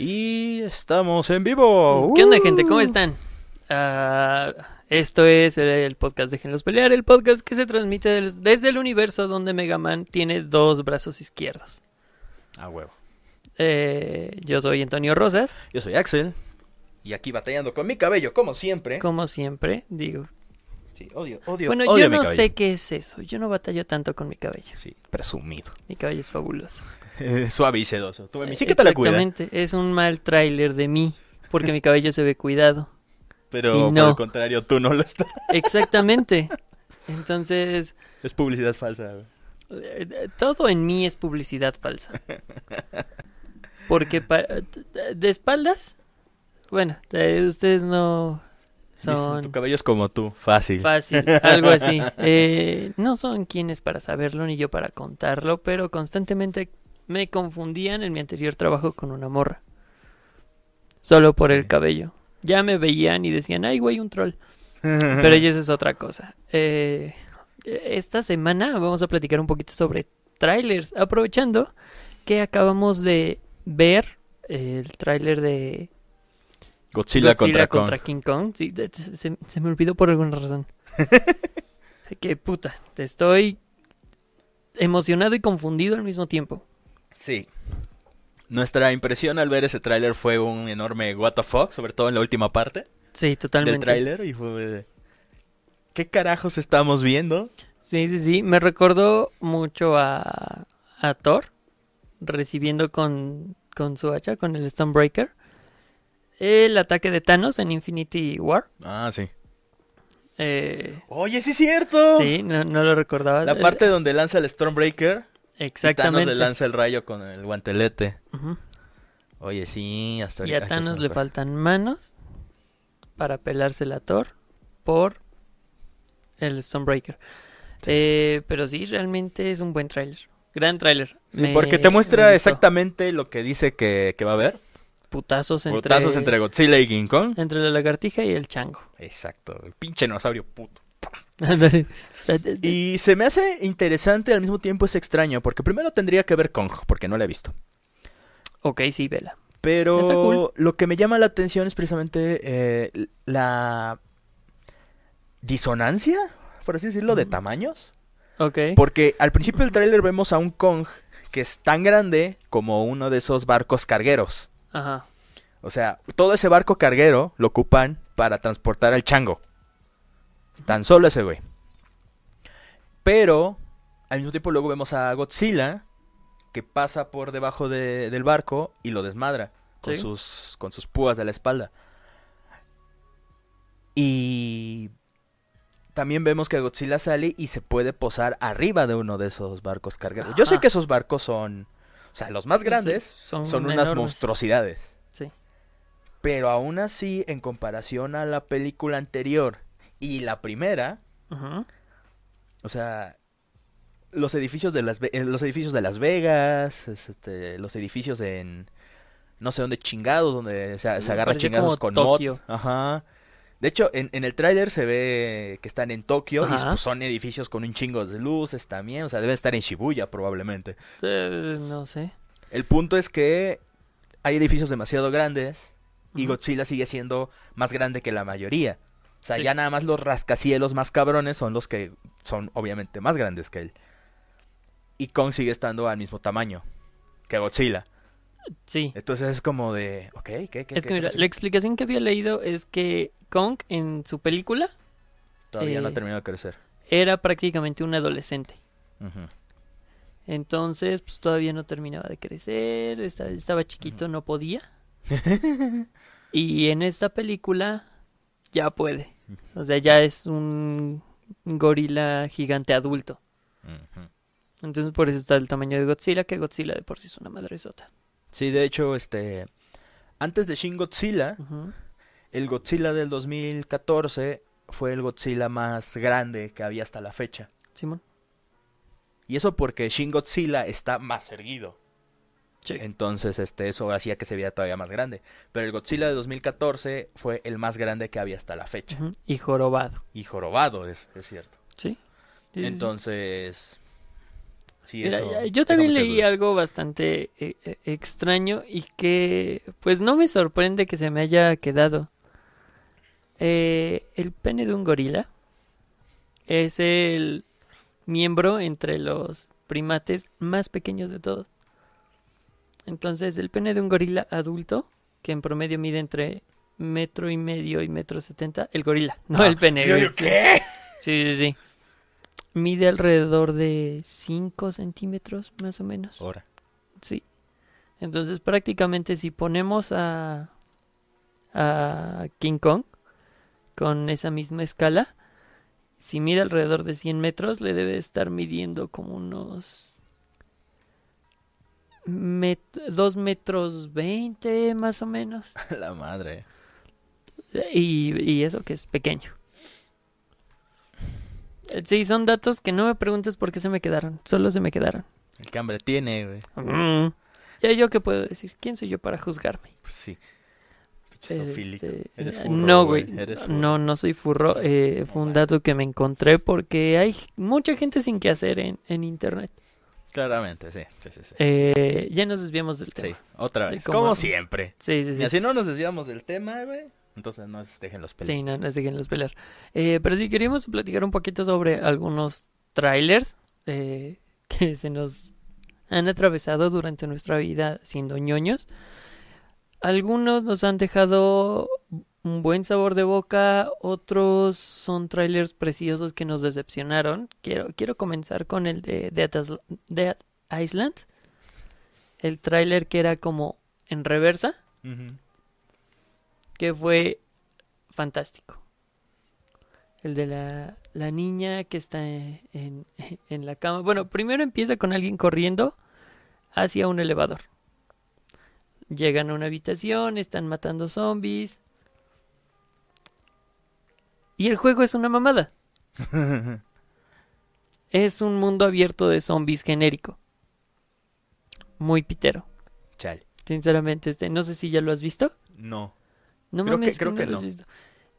Y estamos en vivo. ¿Qué onda, gente? Uh. ¿Cómo están? Ah, esto es el podcast Déjenlos Pelear, el podcast que se transmite des- desde el universo donde Mega Man tiene dos brazos izquierdos. Ah, huevo. Eh, yo soy Antonio Rosas, Yo soy Axel. Y aquí batallando con mi cabello, como siempre. como siempre, digo. Sí, odio, odio. Bueno, odio yo mi no cabello. sé qué es eso, yo no batallo tanto con mi cabello. Sí, presumido. Mi cabello es fabuloso. Suave y sedoso. Tú, sí que te la cuida. Exactamente, es un mal tráiler de mí, porque mi cabello se ve cuidado. Pero Y por no. el contrario, tú no lo estás. Exactamente. Entonces, Es publicidad falsa. Eh, Todo en mí es publicidad falsa. Porque pa- de espaldas, bueno, ustedes no Dicen, son Tu cabello es como tú, fácil. fácil, algo así. Eh, no son quienes para saberlo ni yo para contarlo, pero constantemente me confundían en mi anterior trabajo con una morra. Solo por el cabello. Ya me veían y decían, ay, güey, un troll. Pero ya esa es otra cosa. Eh, esta semana vamos a platicar un poquito sobre trailers, aprovechando que acabamos de ver el tráiler de Godzilla, Godzilla contra. King Kong. Sí, se, se- me olvidó por alguna razón. que puta, te estoy emocionado y confundido al mismo tiempo. Sí. Nuestra impresión al ver ese tráiler fue un enorme what the fuck, sobre todo en la última parte Sí, del totalmente. tráiler y fue ¿Qué carajos estamos viendo? Sí, sí, sí. Me recordó mucho a, a Thor recibiendo con, con su hacha, con el Stonebreaker, el ataque de Thanos en Infinity War. Ah, sí. Eh, Oye, sí es cierto. sí, no, no lo recordaba. La Eh, parte donde lanza el Stormbreaker, y Thanos Exactamente. le lanza el rayo con el guantelete. Oye, sí, hasta Y a Thanos le faltan manos para pelársela a Thor por el Stonebreaker. Eh, pero sí, realmente es un buen tráiler. Gran tráiler. Sí, porque te muestra exactamente lo que dice que, que va a haber. Putazos entre, Putazos entre Godzilla y King Kong. entre la lagartija y el chango. Exacto, el pinche dinosaurio puto. Y... Se me hace interesante al mismo tiempo es extraño, porque primero tendría que ver Kong, porque no la he visto. Ok, sí, vela. Pero cool. lo que me llama la atención es precisamente eh, la disonancia, por así decirlo, de Mm. tamaños. Ok. Porque al principio del tráiler vemos a un Kong que es tan grande como uno de esos barcos cargueros. Ajá. O sea, todo ese barco carguero lo ocupan para transportar al chango. Tan solo ese güey. Pero al mismo tiempo luego vemos a Godzilla que pasa por debajo de- del barco y lo desmadra con, Sí. sus, con sus púas de la espalda. Y también vemos que Godzilla sale y se puede posar arriba de uno de esos barcos cargueros. Yo sé que esos barcos son, o sea, los más grandes Son, son unas enormes. monstruosidades. Sí. Pero aún así, en comparación a la película anterior y la primera, o sea, los edificios de las eh, los edificios de Las Vegas, este, los edificios en no sé dónde chingados, donde se, se agarra chingados con. Tokio. Ajá. De hecho, en, en el tráiler se ve que están en Tokio y pues, son edificios con un chingo de luces también, o sea, deben estar en Shibuya probablemente. Eh, no sé. El punto es que hay edificios demasiado grandes y. Godzilla sigue siendo más grande que la mayoría. O sea, Sí. ya nada más los rascacielos más cabrones son los que son obviamente más grandes que él. Y Kong sigue estando al mismo tamaño que Godzilla. Sí. Entonces es como de, ok, ¿qué? qué Es qué que mira, la explicación que había leído es que Kong en su película Todavía no ha eh, terminado de crecer. era prácticamente un adolescente. Entonces, pues todavía no terminaba de crecer, esta- estaba chiquito, no podía. Y en esta película ya puede. O sea, ya es un gorila gigante adulto. Entonces, por eso está el tamaño de Godzilla, que Godzilla de por sí es una madresota. Sí, de hecho, este... Antes de Shin Godzilla, el Godzilla del 2014 fue el Godzilla más grande que había hasta la fecha. Simón. Y eso porque Shin Godzilla está más erguido. Sí. Entonces, este, eso hacía que se viera todavía más grande. Pero el Godzilla de 2014 fue el más grande que había hasta la fecha. Y jorobado. Y jorobado, es, es cierto. Sí. Entonces, Sí, Mira, eso yo también leí dudas. algo bastante eh, eh, extraño y que pues no me sorprende que se me haya quedado. Eh, el pene de un gorila es el miembro entre los primates más pequeños de todos. Entonces, el pene de un gorila adulto, que en promedio mide entre metro y medio y metro setenta, el gorila, no Ah, el pene. Yo, ¿qué? Sí, sí, sí. Mide alrededor de 5 centímetros, más o menos. Ahora. Sí. Entonces, prácticamente si ponemos a, a King Kong con esa misma escala, si mide alrededor de 100 metros, le debe estar midiendo como unos 2 metros 20 más o menos. La madre. Y, y eso que es pequeño. Sí, son datos que no me preguntes por qué se me quedaron. Solo se me quedaron. El que hambre tiene, güey. Mm. Ya yo qué puedo decir. ¿Quién soy yo para juzgarme? Pues sí. Este, Eres furro, no, güey. Eres furro. No, no soy furro. eh, fue un dato que me encontré porque hay mucha gente sin que hacer en, en internet. Claramente, sí. Sí, sí, sí. Eh, ya nos desviamos del Sí, tema. otra Sí, vez. como- Como siempre. Sí, sí, sí. Y así no nos desviamos del tema, güey. Entonces no se dejen los pelos. Sí, no, no siguen los pelear. Eh, pero sí, queríamos platicar un poquito sobre algunos trailers eh, que se nos han atravesado durante nuestra vida siendo ñoños. Algunos nos han dejado un buen sabor de boca, otros son trailers preciosos que nos decepcionaron. Quiero, quiero comenzar con el de Dead, Isl- Dead Island. El trailer que era como en reversa que fue fantástico. El de la, la niña que está en, en la cama. Bueno, primero empieza con alguien corriendo hacia un elevador. Llegan a una habitación, están matando zombies. Y el juego es una mamada. Es un mundo abierto de zombies genérico. Muy pitero. Chale. Sinceramente, este, no sé si ya lo has visto. No. No Creo que- creo no que lo has no. visto.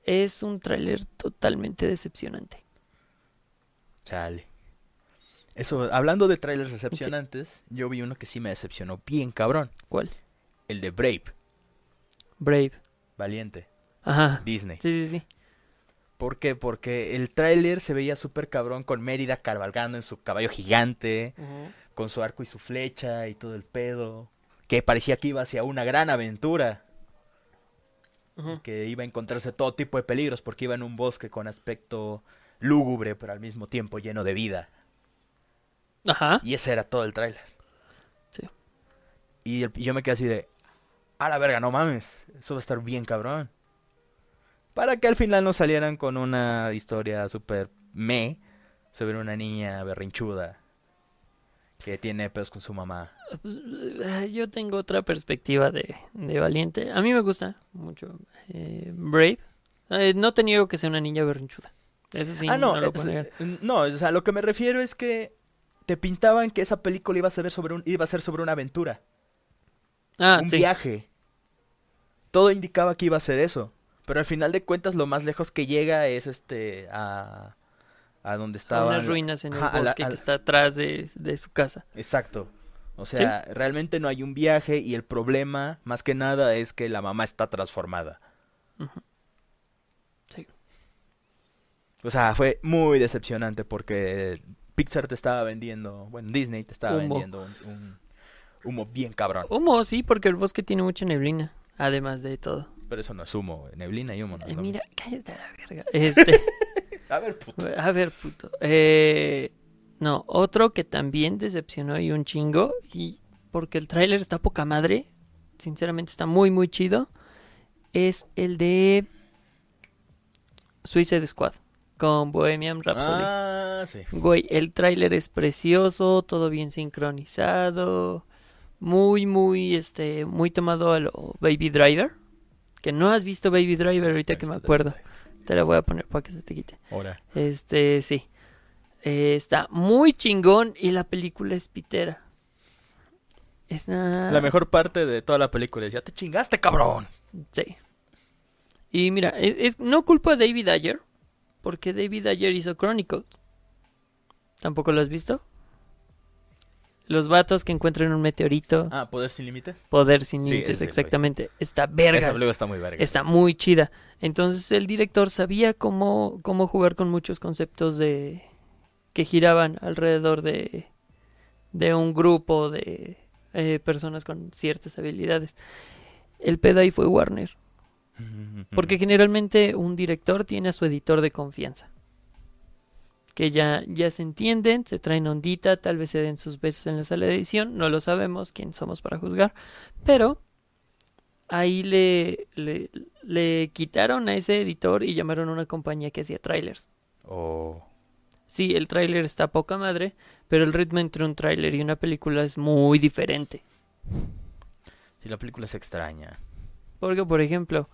Es un tráiler totalmente decepcionante. Chale. Eso, hablando de trailers decepcionantes, yo vi uno que sí me decepcionó bien cabrón. ¿Cuál? El de Brave, Brave. Valiente, Ajá. Disney. Sí, sí, sí. ¿Por qué? Porque el tráiler se veía súper cabrón con Mérida cabalgando en su caballo gigante, con su arco y su flecha y todo el pedo. Que parecía que iba hacia una gran aventura, que iba a encontrarse todo tipo de peligros porque iba en un bosque con aspecto lúgubre, pero al mismo tiempo lleno de vida. Ajá. Y ese era todo el tráiler. Sí. Y, el- y yo me quedé así de, a la verga, no mames, eso va a estar bien cabrón. Para que al final nos salieran con una historia súper me sobre una niña berrinchuda que tiene pedos con su mamá. Pues, eh, yo tengo otra perspectiva de, de Valiente. A mí me gusta mucho eh, Brave. Eh, no te niego que sea una niña berrinchuda. Eso sí, ah, no, no lo puedo negar. eh, no, o sea, lo que me refiero es que te pintaban que esa película iba a ser sobre, un, iba a ser sobre una aventura, Ah, un sí. viaje. Todo indicaba que iba a ser eso. Pero al final de cuentas lo más lejos que llega es este a, a donde estaba unas ruinas en el Ajá, a la- bosque que está atrás de, de su casa. Exacto. O sea, realmente no hay un viaje y el problema más que nada es que la mamá está transformada. Sí. O sea, fue muy decepcionante porque Pixar te estaba vendiendo, bueno, Disney te estaba Humo. vendiendo un, un humo bien cabrón. Humo, sí, porque el bosque tiene mucha neblina. Además de todo. Pero eso no es humo, neblina y humo no es Eh, lo mira, cállate a la verga. Este. A ver, puto. A ver, puto. Eh, no, otro que también decepcionó y un chingo. Y porque el tráiler está poca madre. Sinceramente está muy, muy chido. Es el de Suicide Squad. Con Bohemian Rhapsody. Ah, sí. Güey, el tráiler es precioso. Todo bien sincronizado. Muy, muy, este, muy tomado a lo Baby Driver. Que no has visto Baby Driver ahorita que me acuerdo. Te la voy a poner para que se te quite. Ahora. Este, sí. Eh, está muy chingón y la película es pitera. Es una... La mejor parte de toda la película es, ya te chingaste, cabrón. Sí. Y mira, es, es- no culpo a David Ayer, porque David Ayer hizo Chronicles. ¿Tampoco lo has visto? Los vatos que encuentran un meteorito, Ah, Poder sin límites. poder sin Sí, límites, exactamente. Está película está muy verga. Está muy chida. Entonces el director sabía cómo, cómo jugar con muchos conceptos de que giraban alrededor de, de un grupo de eh, personas con ciertas habilidades. El pedo ahí fue Warner. Porque generalmente un director tiene a su editor de confianza. Que ya, ya se entienden, se traen ondita, tal vez se den sus besos en la sala de edición, no lo sabemos, quién somos para juzgar. Pero ahí le, le, le quitaron a ese editor y llamaron a una compañía que hacía trailers. Oh. Sí, el tráiler está poca madre, pero el ritmo entre un tráiler y una película es muy diferente. Sí, la película es extraña. Porque, por ejemplo,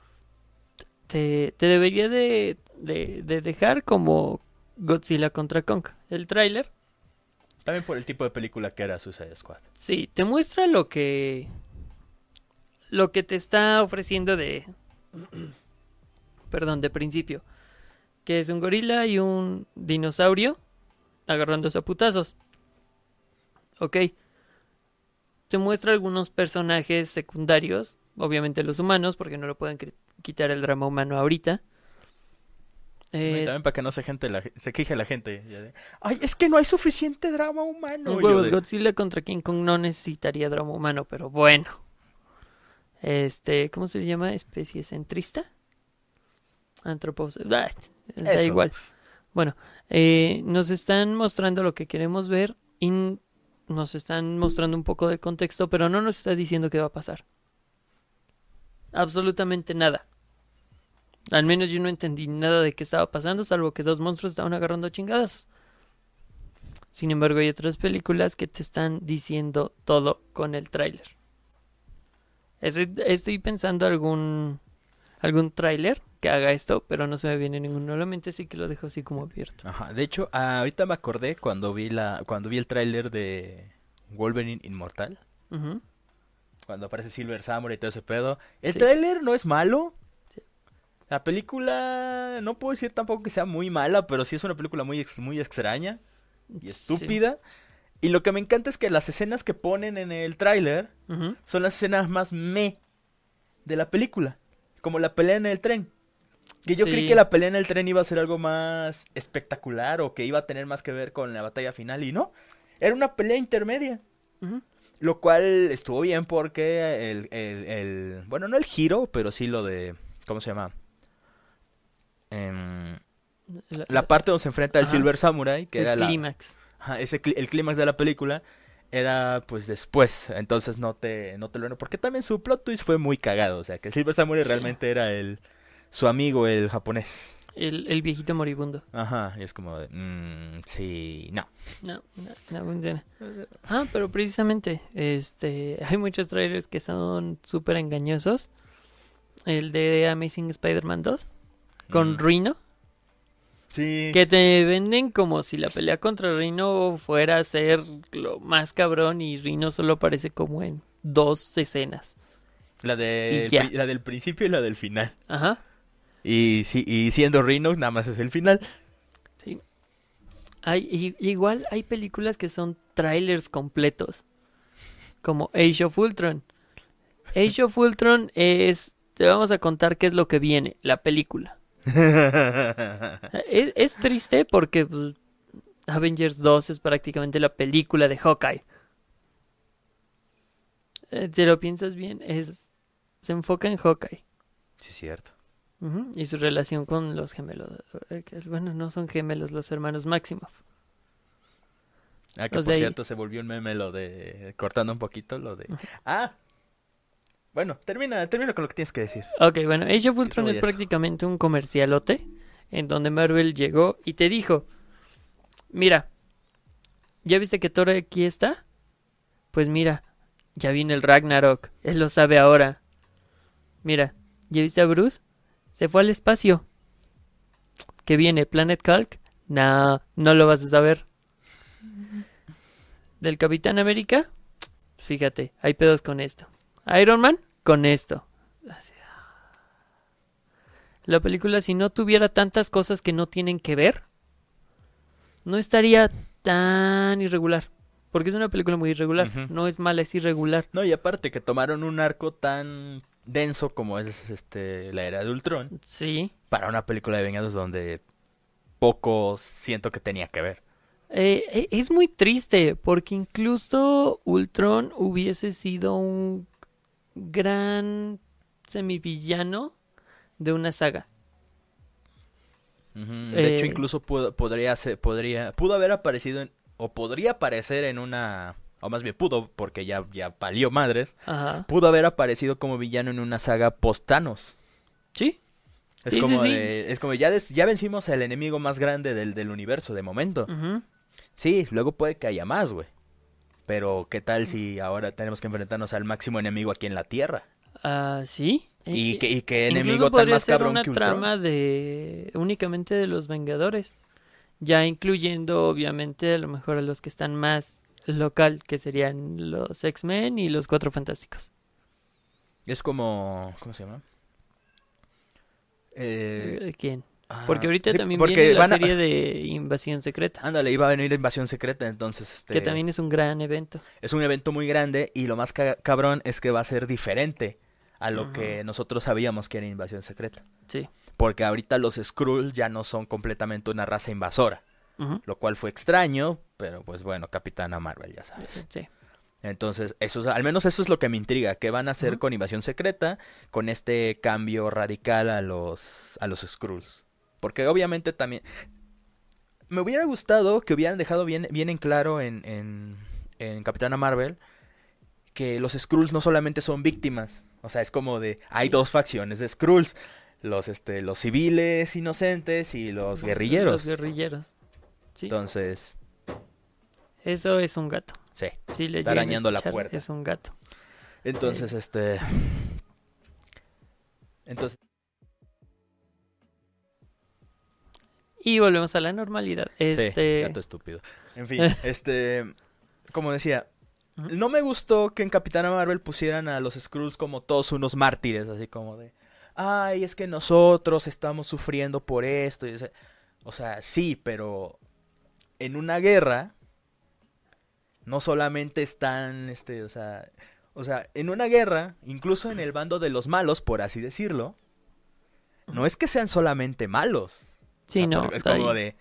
te, te debería de, de, de dejar como Godzilla contra Kong. El tráiler, También por el tipo de película que era Suicide Squad. sí, te muestra lo que lo que te está ofreciendo de perdón, de principio, que es un gorila y un dinosaurio agarrándose a putazos. Ok. Te muestra algunos personajes secundarios, obviamente los humanos, porque no lo pueden quitar el drama humano ahorita. Eh, también para que no se, gente la, se queje la gente. de, Ay, es que no hay suficiente drama humano. Huevos de, Godzilla contra King Kong no necesitaría drama humano, pero bueno. Este, ¿cómo se llama? Especie centrista. Antropos. ah, da igual. Bueno, eh, nos están mostrando lo que queremos ver y nos están mostrando un poco de contexto, pero no nos está diciendo qué va a pasar. Absolutamente nada. Al menos yo no entendí nada de qué estaba pasando, salvo que dos monstruos estaban agarrando chingadas. Sin embargo, hay otras películas que te están diciendo todo con el tráiler. Estoy, estoy pensando algún algún tráiler que haga esto, pero no se me viene ninguno a la mente, así que lo dejo así como abierto. Ajá, de hecho, ah, ahorita me acordé cuando vi la cuando vi el tráiler de Wolverine Inmortal, cuando aparece Silver Samurai y todo ese pedo. El Sí. tráiler no es malo. La película no puedo decir tampoco que sea muy mala, pero sí es una película muy ex- muy extraña y Sí. estúpida. Y lo que me encanta es que las escenas que ponen en el tráiler son las escenas más me de la película. Como la pelea en el tren. Que yo creí que la pelea en el tren iba a ser algo más espectacular o que iba a tener más que ver con la batalla final. Y no, era una pelea intermedia. Lo cual estuvo bien porque el, el, el- Bueno, no el giro, pero sí lo de... ¿Cómo se llama? La, la parte donde se enfrenta el Ajá. Silver Samurai, que el era la, clímax. Ajá, ese clí- el clímax de la película era pues después, entonces no te no te lo porque también su plot twist fue muy cagado, o sea, que Silver Samurai realmente era el su amigo el japonés. El, el viejito moribundo. Ajá, y es como de, mm, sí, no. No, no, no funciona. Ah, pero precisamente, este, hay muchos trailers que son súper engañosos. El de Amazing Spider-Man 2 con Mm. Rhino, Sí. que te venden como si la pelea contra Rhino fuera a ser lo más cabrón y Rhino solo aparece como en dos escenas. La de la del principio y la del final. Ajá. Y sí, y siendo Rhino nada más es el final. Sí. Hay, igual hay películas que son trailers completos. Como Age of Ultron. Age of Ultron es. Te vamos a contar qué es lo que viene, la película. Es, es triste porque pues, Avengers 2 es prácticamente la película de Hawkeye. Eh, Si lo piensas bien, es se enfoca en Hawkeye. sí, cierto. Y su relación con los gemelos. eh, Bueno, no son gemelos, los hermanos Maximoff. Ah, que por cierto se volvió un meme lo de cortando un poquito lo de Ah. Bueno, termina, termina con lo que tienes que decir. Ok, bueno, Age of Ultron es eso. prácticamente un comercialote en donde Marvel llegó y te dijo, mira, ¿ya viste que Thor aquí está? Pues mira, ya viene el Ragnarok, él lo sabe ahora. Mira, ¿ya viste a Bruce? Se fue al espacio. ¿Qué viene? ¿Planet Hulk? No, no lo vas a saber. ¿Del Capitán América? Fíjate, hay pedos con esto. ¿Iron Man? Con esto. La película, si no tuviera tantas cosas que no tienen que ver, no estaría tan irregular. Porque es una película muy irregular. No es mala, es irregular. No, y aparte que tomaron un arco tan denso como es este la era de Ultron Sí. para una película de Vengados donde poco siento que tenía que ver. Eh, e- es muy triste porque incluso Ultron hubiese sido un gran semivillano de una saga. De hecho, Eh, incluso pudo, podría ser, podría, pudo haber aparecido en, o podría aparecer en una, o más bien pudo, porque ya, ya palió madres, Ajá. pudo haber aparecido como villano en una saga post-Thanos. Sí. Es Sí, sí, como sí. de- es como ya, des- ya vencimos al enemigo más grande del, del universo de momento. Sí, luego puede que haya más, güey. Pero, ¿qué tal si ahora tenemos que enfrentarnos al máximo enemigo aquí en la Tierra? Ah, sí. Y Eh, que, y Incluso enemigo tan más ser cabrón una que Ultron. trama de únicamente de los Vengadores, ya incluyendo obviamente a lo mejor a los que están más local, que serían los X-Men y los Cuatro Fantásticos. Es como, ¿cómo se llama? Eh, Eh, ¿Quién? Ah, Porque ahorita sí, también porque viene la van a- serie de Invasión Secreta, Ándale, iba a venir Invasión Secreta, entonces este que también es un gran evento. es un evento muy grande y lo más ca- cabrón es que va a ser diferente a lo Ajá. que nosotros sabíamos que era Invasión Secreta. Sí. Porque ahorita los Skrull ya no son completamente una raza invasora, lo cual fue extraño, pero pues bueno, Capitana Marvel, ya sabes. Sí. Entonces, eso es- al menos eso es lo que me intriga, qué van a hacer con Invasión Secreta, con este cambio radical a los a los Skrulls. Porque obviamente también me hubiera gustado que hubieran dejado bien, bien en claro en, en, en Capitana Marvel que los Skrulls no solamente son víctimas, o sea, es como de hay dos facciones de Skrulls, los este los civiles inocentes y los guerrilleros. Los guerrilleros. Sí. Entonces, Eso es un gato. sí. Sí, le Está arañando la puerta. Es un gato. Entonces, este. Entonces, Y volvemos a la normalidad. Este. sí, gato estúpido. En fin, este. Como decía, no me gustó que en Capitana Marvel pusieran a los Skrulls como todos unos mártires, así como de. Ay, es que nosotros estamos sufriendo por esto. y ese- O sea, sí, pero. En una guerra. No solamente están, este, o sea. O sea, en una guerra, incluso en el bando de los malos, por así decirlo. No es que sean solamente malos. O Sí, sea, no. Es como de.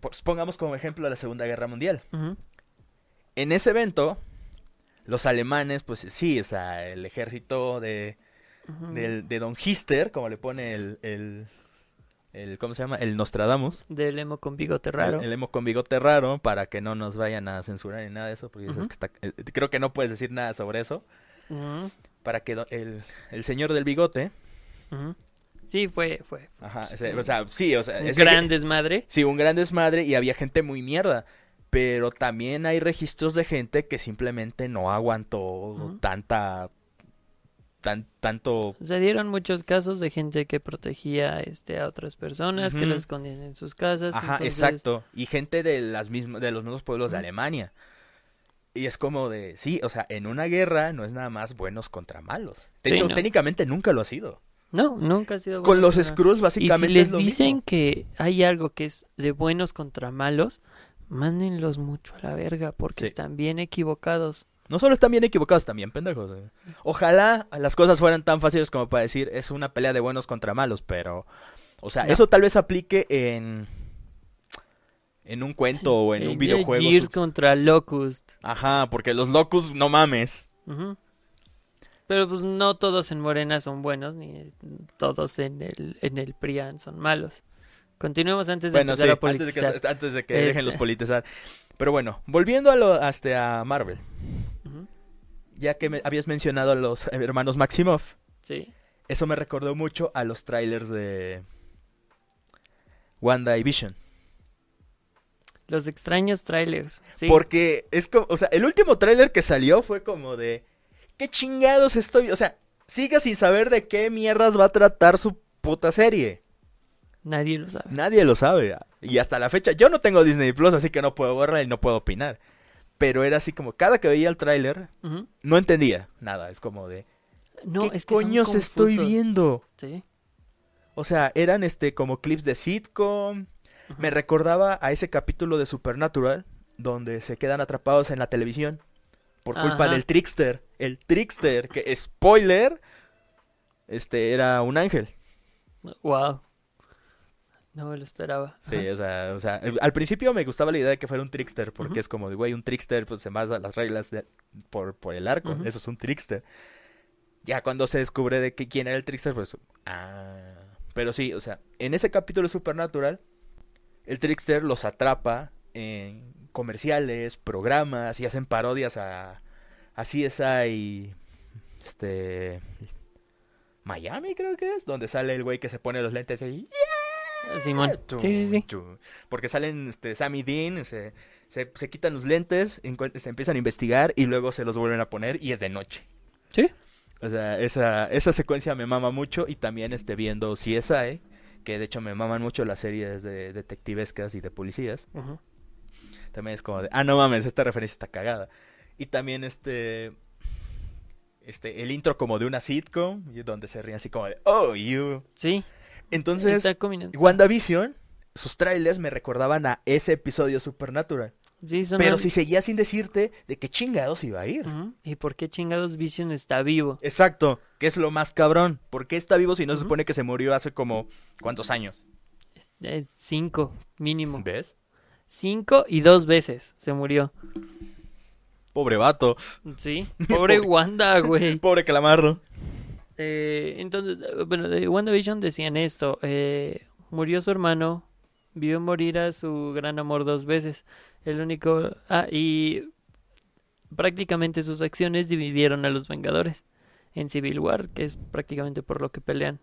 Pues pongamos como ejemplo la Segunda Guerra Mundial. En ese evento, los alemanes, pues sí, o sea, el ejército de, del- de Don Hister, como le pone el, el, el- ¿cómo se llama? El Nostradamus. Del emo con bigote raro. El, el emo con bigote raro, para que no nos vayan a censurar ni nada de eso, porque Ujú. que está- eh, creo que no puedes decir nada sobre eso. Para que el, el señor del bigote. Sí, fue, fue. ajá, ese- o sea, sí, o sea, un gran desmadre. Sí, un gran desmadre y había gente muy mierda. Pero también hay registros de gente que simplemente no aguantó tanta. Tan, tanto. Se dieron muchos casos de gente que protegía este, a otras personas, que las escondían en sus casas. Ajá, entonces- exacto. Y gente de las mismas, de los mismos pueblos de. Alemania. Y es como de, sí, o sea, en una guerra no es nada más buenos contra malos. De Sí, hecho, no. técnicamente nunca lo ha sido. No, nunca ha sido Con bueno los contra- Skrulls Y básicamente si les es lo dicen mismo. que hay algo que es de buenos contra malos, mándenlos mucho a la verga porque Sí. están bien equivocados. No solo están bien equivocados, están bien pendejos. eh. Ojalá las cosas fueran tan fáciles como para decir es una pelea de buenos contra malos, pero. O sea, No. eso tal vez aplique en. En un cuento o en un videojuego. Gears su- contra Locust. Ajá, porque los locos, no mames. Ujú. Pero pues no todos en Morena son buenos, ni todos en el, en el PRIAN son malos. Continuemos antes de Bueno, sí, empezar a antes de que, politizar. antes de que Este. dejen los politizar. Pero bueno, volviendo a, lo, hasta a Marvel. Ya que me- habías mencionado a los hermanos Maximoff, Sí. eso me recordó mucho a los trailers de Wanda y Vision. Los extraños trailers. Sí. Porque es como, o sea, el último tráiler que salió fue como de, ¿qué chingados estoy? O sea, siga sin saber de qué mierdas va a tratar su puta serie. Nadie lo sabe. Nadie lo sabe. Y hasta la fecha, yo no tengo Disney Plus, así que no puedo verla y no puedo opinar. Pero era así como, cada que veía el tráiler, no entendía nada. Es como de, No, ¿qué es que coños estoy viendo? Sí. O sea, eran este como clips de sitcom. Me recordaba a ese capítulo de Supernatural donde se quedan atrapados en la televisión por culpa Ajá. del trickster. El trickster, que spoiler, este era un ángel. Wow. No me lo esperaba. Sí, o sea, o sea, el- al principio me gustaba la idea de que fuera un trickster, porque es como, güey, un trickster pues se basa las reglas de- por, por el arco, eso es un trickster. Ya cuando se descubre de que quién era el trickster, pues, ah, pero sí, o sea, en ese capítulo de Supernatural, el trickster los atrapa en comerciales, programas y hacen parodias a, a CSI, este, Miami creo que es, donde sale el güey que se pone los lentes y Simón. Tum, Sí, sí, sí. tum. Porque salen este, Sam y Dean, se, se, se quitan los lentes, se empiezan a investigar y luego se los vuelven a poner y es de noche. Sí. O sea, esa, esa secuencia me mama mucho y también este, viendo CSI, que de hecho me maman mucho las series de detectivescas y de policías. Ujú. También es como de, ah, no mames, esta referencia está cagada. Y también este, este, el intro como de una sitcom, donde se ríen así como de, oh, you. Sí. Entonces. WandaVision, sus trailers me recordaban a ese episodio Supernatural. Sí, son Pero al- si seguía sin decirte de qué chingados iba a ir. ¿Y por qué chingados Vision está vivo? Exacto, que es lo más cabrón. ¿Por qué está vivo si no se supone que se murió hace como cuántos años? Es cinco, mínimo. ¿Ves? Cinco y dos veces se murió. Pobre vato. Sí. Pobre Pobre. Wanda, güey. Pobre calamardo. Eh, entonces, bueno, de WandaVision decían esto. eh, murió su hermano. Vio morir a su gran amor dos veces. El único... Ah, y prácticamente sus acciones dividieron a los Vengadores en Civil War, que es prácticamente por lo que pelean.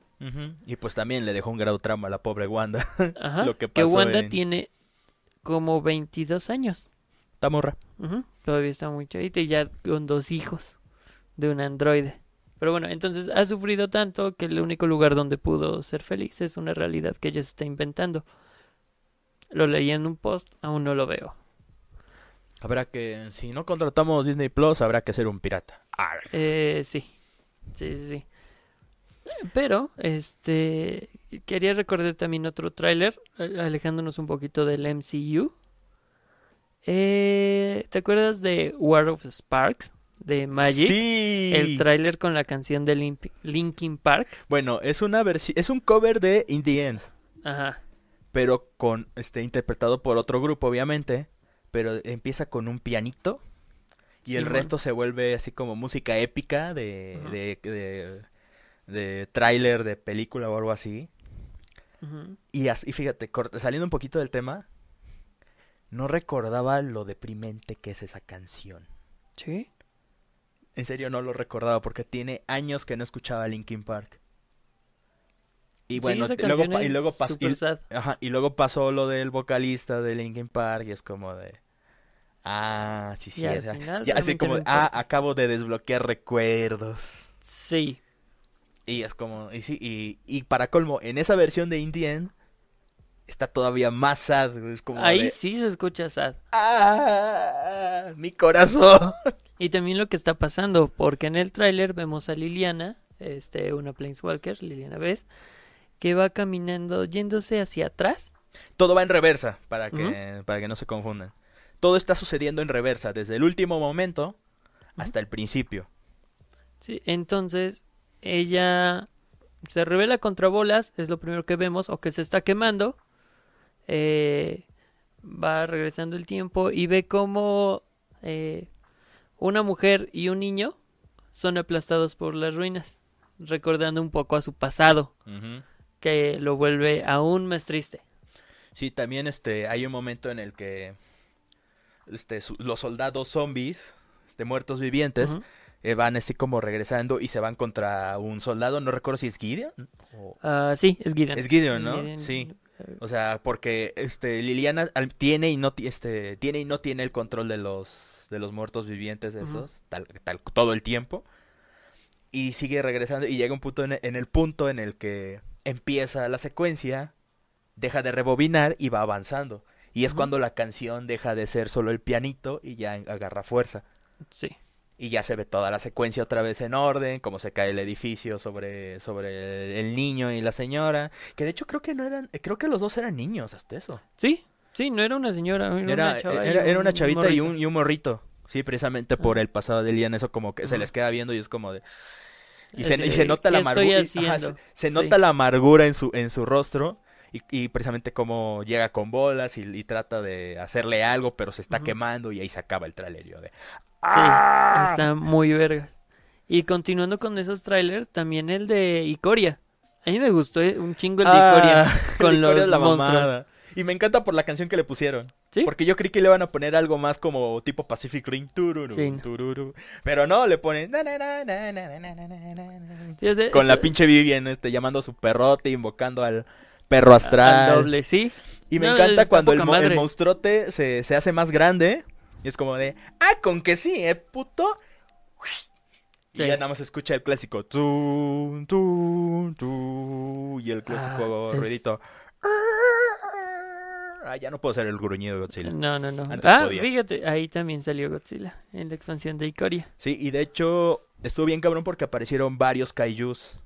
Y pues también le dejó un grado trauma a la pobre Wanda. Ajá. Lo que que pasó Wanda en- tiene como 22 años. Está morra. Todavía está muy chavita y ya con dos hijos de un androide. Pero bueno, entonces ha sufrido tanto que el único lugar donde pudo ser feliz es una realidad que ella se está inventando. Lo leí en un post, aún no lo veo. Habrá que, si no contratamos Disney Plus, habrá que ser un pirata. Eh, sí, sí, sí, sí. Pero, este, quería recordar también otro tráiler, eh, alejándonos un poquito del MCU. Eh, ¿te acuerdas de War of Sparks? De Magic. Sí. El tráiler con la canción de Linkin Park. Bueno, es una versión, es un cover de In the End, Ajá. pero con este interpretado por otro grupo, obviamente, pero empieza con un pianito y el resto se vuelve así como música épica de Ujú. de, de, de tráiler de película o algo así. Y, as- y fíjate, saliendo un poquito del tema, no recordaba lo deprimente que es esa canción. Sí. En serio no lo recordaba porque tiene años que no escuchaba Linkin Park. Y bueno, y luego, y luego pasó. Ajá, y luego pasó lo del vocalista de Linkin Park y es como de... Ah, sí, sí. Ya así como, ah, acabo de desbloquear recuerdos. Sí. Y es como, y sí, y, y para colmo, en esa versión de Indie End está todavía más sad, güey, es como Ahí de, sí se escucha sad. ah, mi corazón. Y también lo que está pasando, porque en el tráiler vemos a Liliana, este, una Planeswalker, Liliana Vez, que va caminando, yéndose hacia atrás. Todo va en reversa, para que, para que no se confundan. Todo está sucediendo en reversa, desde el último momento hasta el principio. Sí, entonces ella se revela contra bolas, es lo primero que vemos, o que se está quemando. Eh, va regresando el tiempo y ve como eh, una mujer y un niño son aplastados por las ruinas, recordando un poco a su pasado, que lo vuelve aún más triste. Sí, también este, hay un momento en el que este, su- los soldados zombies, este, muertos vivientes. Eh, van así como regresando y se van contra un soldado, no recuerdo si es Gideon. o- Ah, sí, es Gideon. Es Gideon, ¿no? Gideon, Sí. eh, O sea, porque este Liliana tiene y no este tiene y no tiene el control de los de los muertos vivientes esos tal, tal todo el tiempo y sigue regresando y llega un punto en, en el punto en el que empieza la secuencia, deja de rebobinar y va avanzando y es cuando la canción deja de ser solo el pianito y ya agarra fuerza Sí. Y ya se ve toda la secuencia otra vez en orden, cómo se cae el edificio sobre, sobre el niño y la señora, que de hecho creo que no eran, creo que los dos eran niños hasta eso. Sí, Sí, no era una señora, era, Era, una, chava y era, era una un chavita y un, y un morrito. Sí, precisamente por el pasado de Lian, eso como que se les queda viendo y es como de... Y se, y se nota la ¿qué estoy amargura. se, Sí. nota la amargura en su, en su rostro. Y, y precisamente como llega con bolas y, y trata de hacerle algo, pero se está quemando y ahí se acaba el trailer. Yo de... ¡Ah! Sí, está muy verga. Y continuando con esos trailers, también el de Icoria. A mí me gustó un chingo el de Icoria ah, con Icoria los la monstruos. Mamada. Y me encanta por la canción que le pusieron. ¿Sí? Porque yo creí que le iban a poner algo más como tipo Pacific Ring. Tururu, sí. Tururu. Pero no, le ponen. Sí, sé, con la pinche Vivian este, llamando a su perrote, invocando al perro astral. Al doble, sí. Y me no, encanta cuando el, el monstruote se, se, hace más grande y es como de, ah, con que sí, eh, puto. Y ya nada más escucha el clásico. Tu, tu, tu, y el clásico Ah, es- ruidito. Ah, ya no puedo hacer el gruñido de Godzilla. No, no, no. Antes ah, podía. fíjate, ahí también salió Godzilla en la expansión de Icoria. Sí, y de hecho estuvo bien cabrón porque aparecieron varios kaijus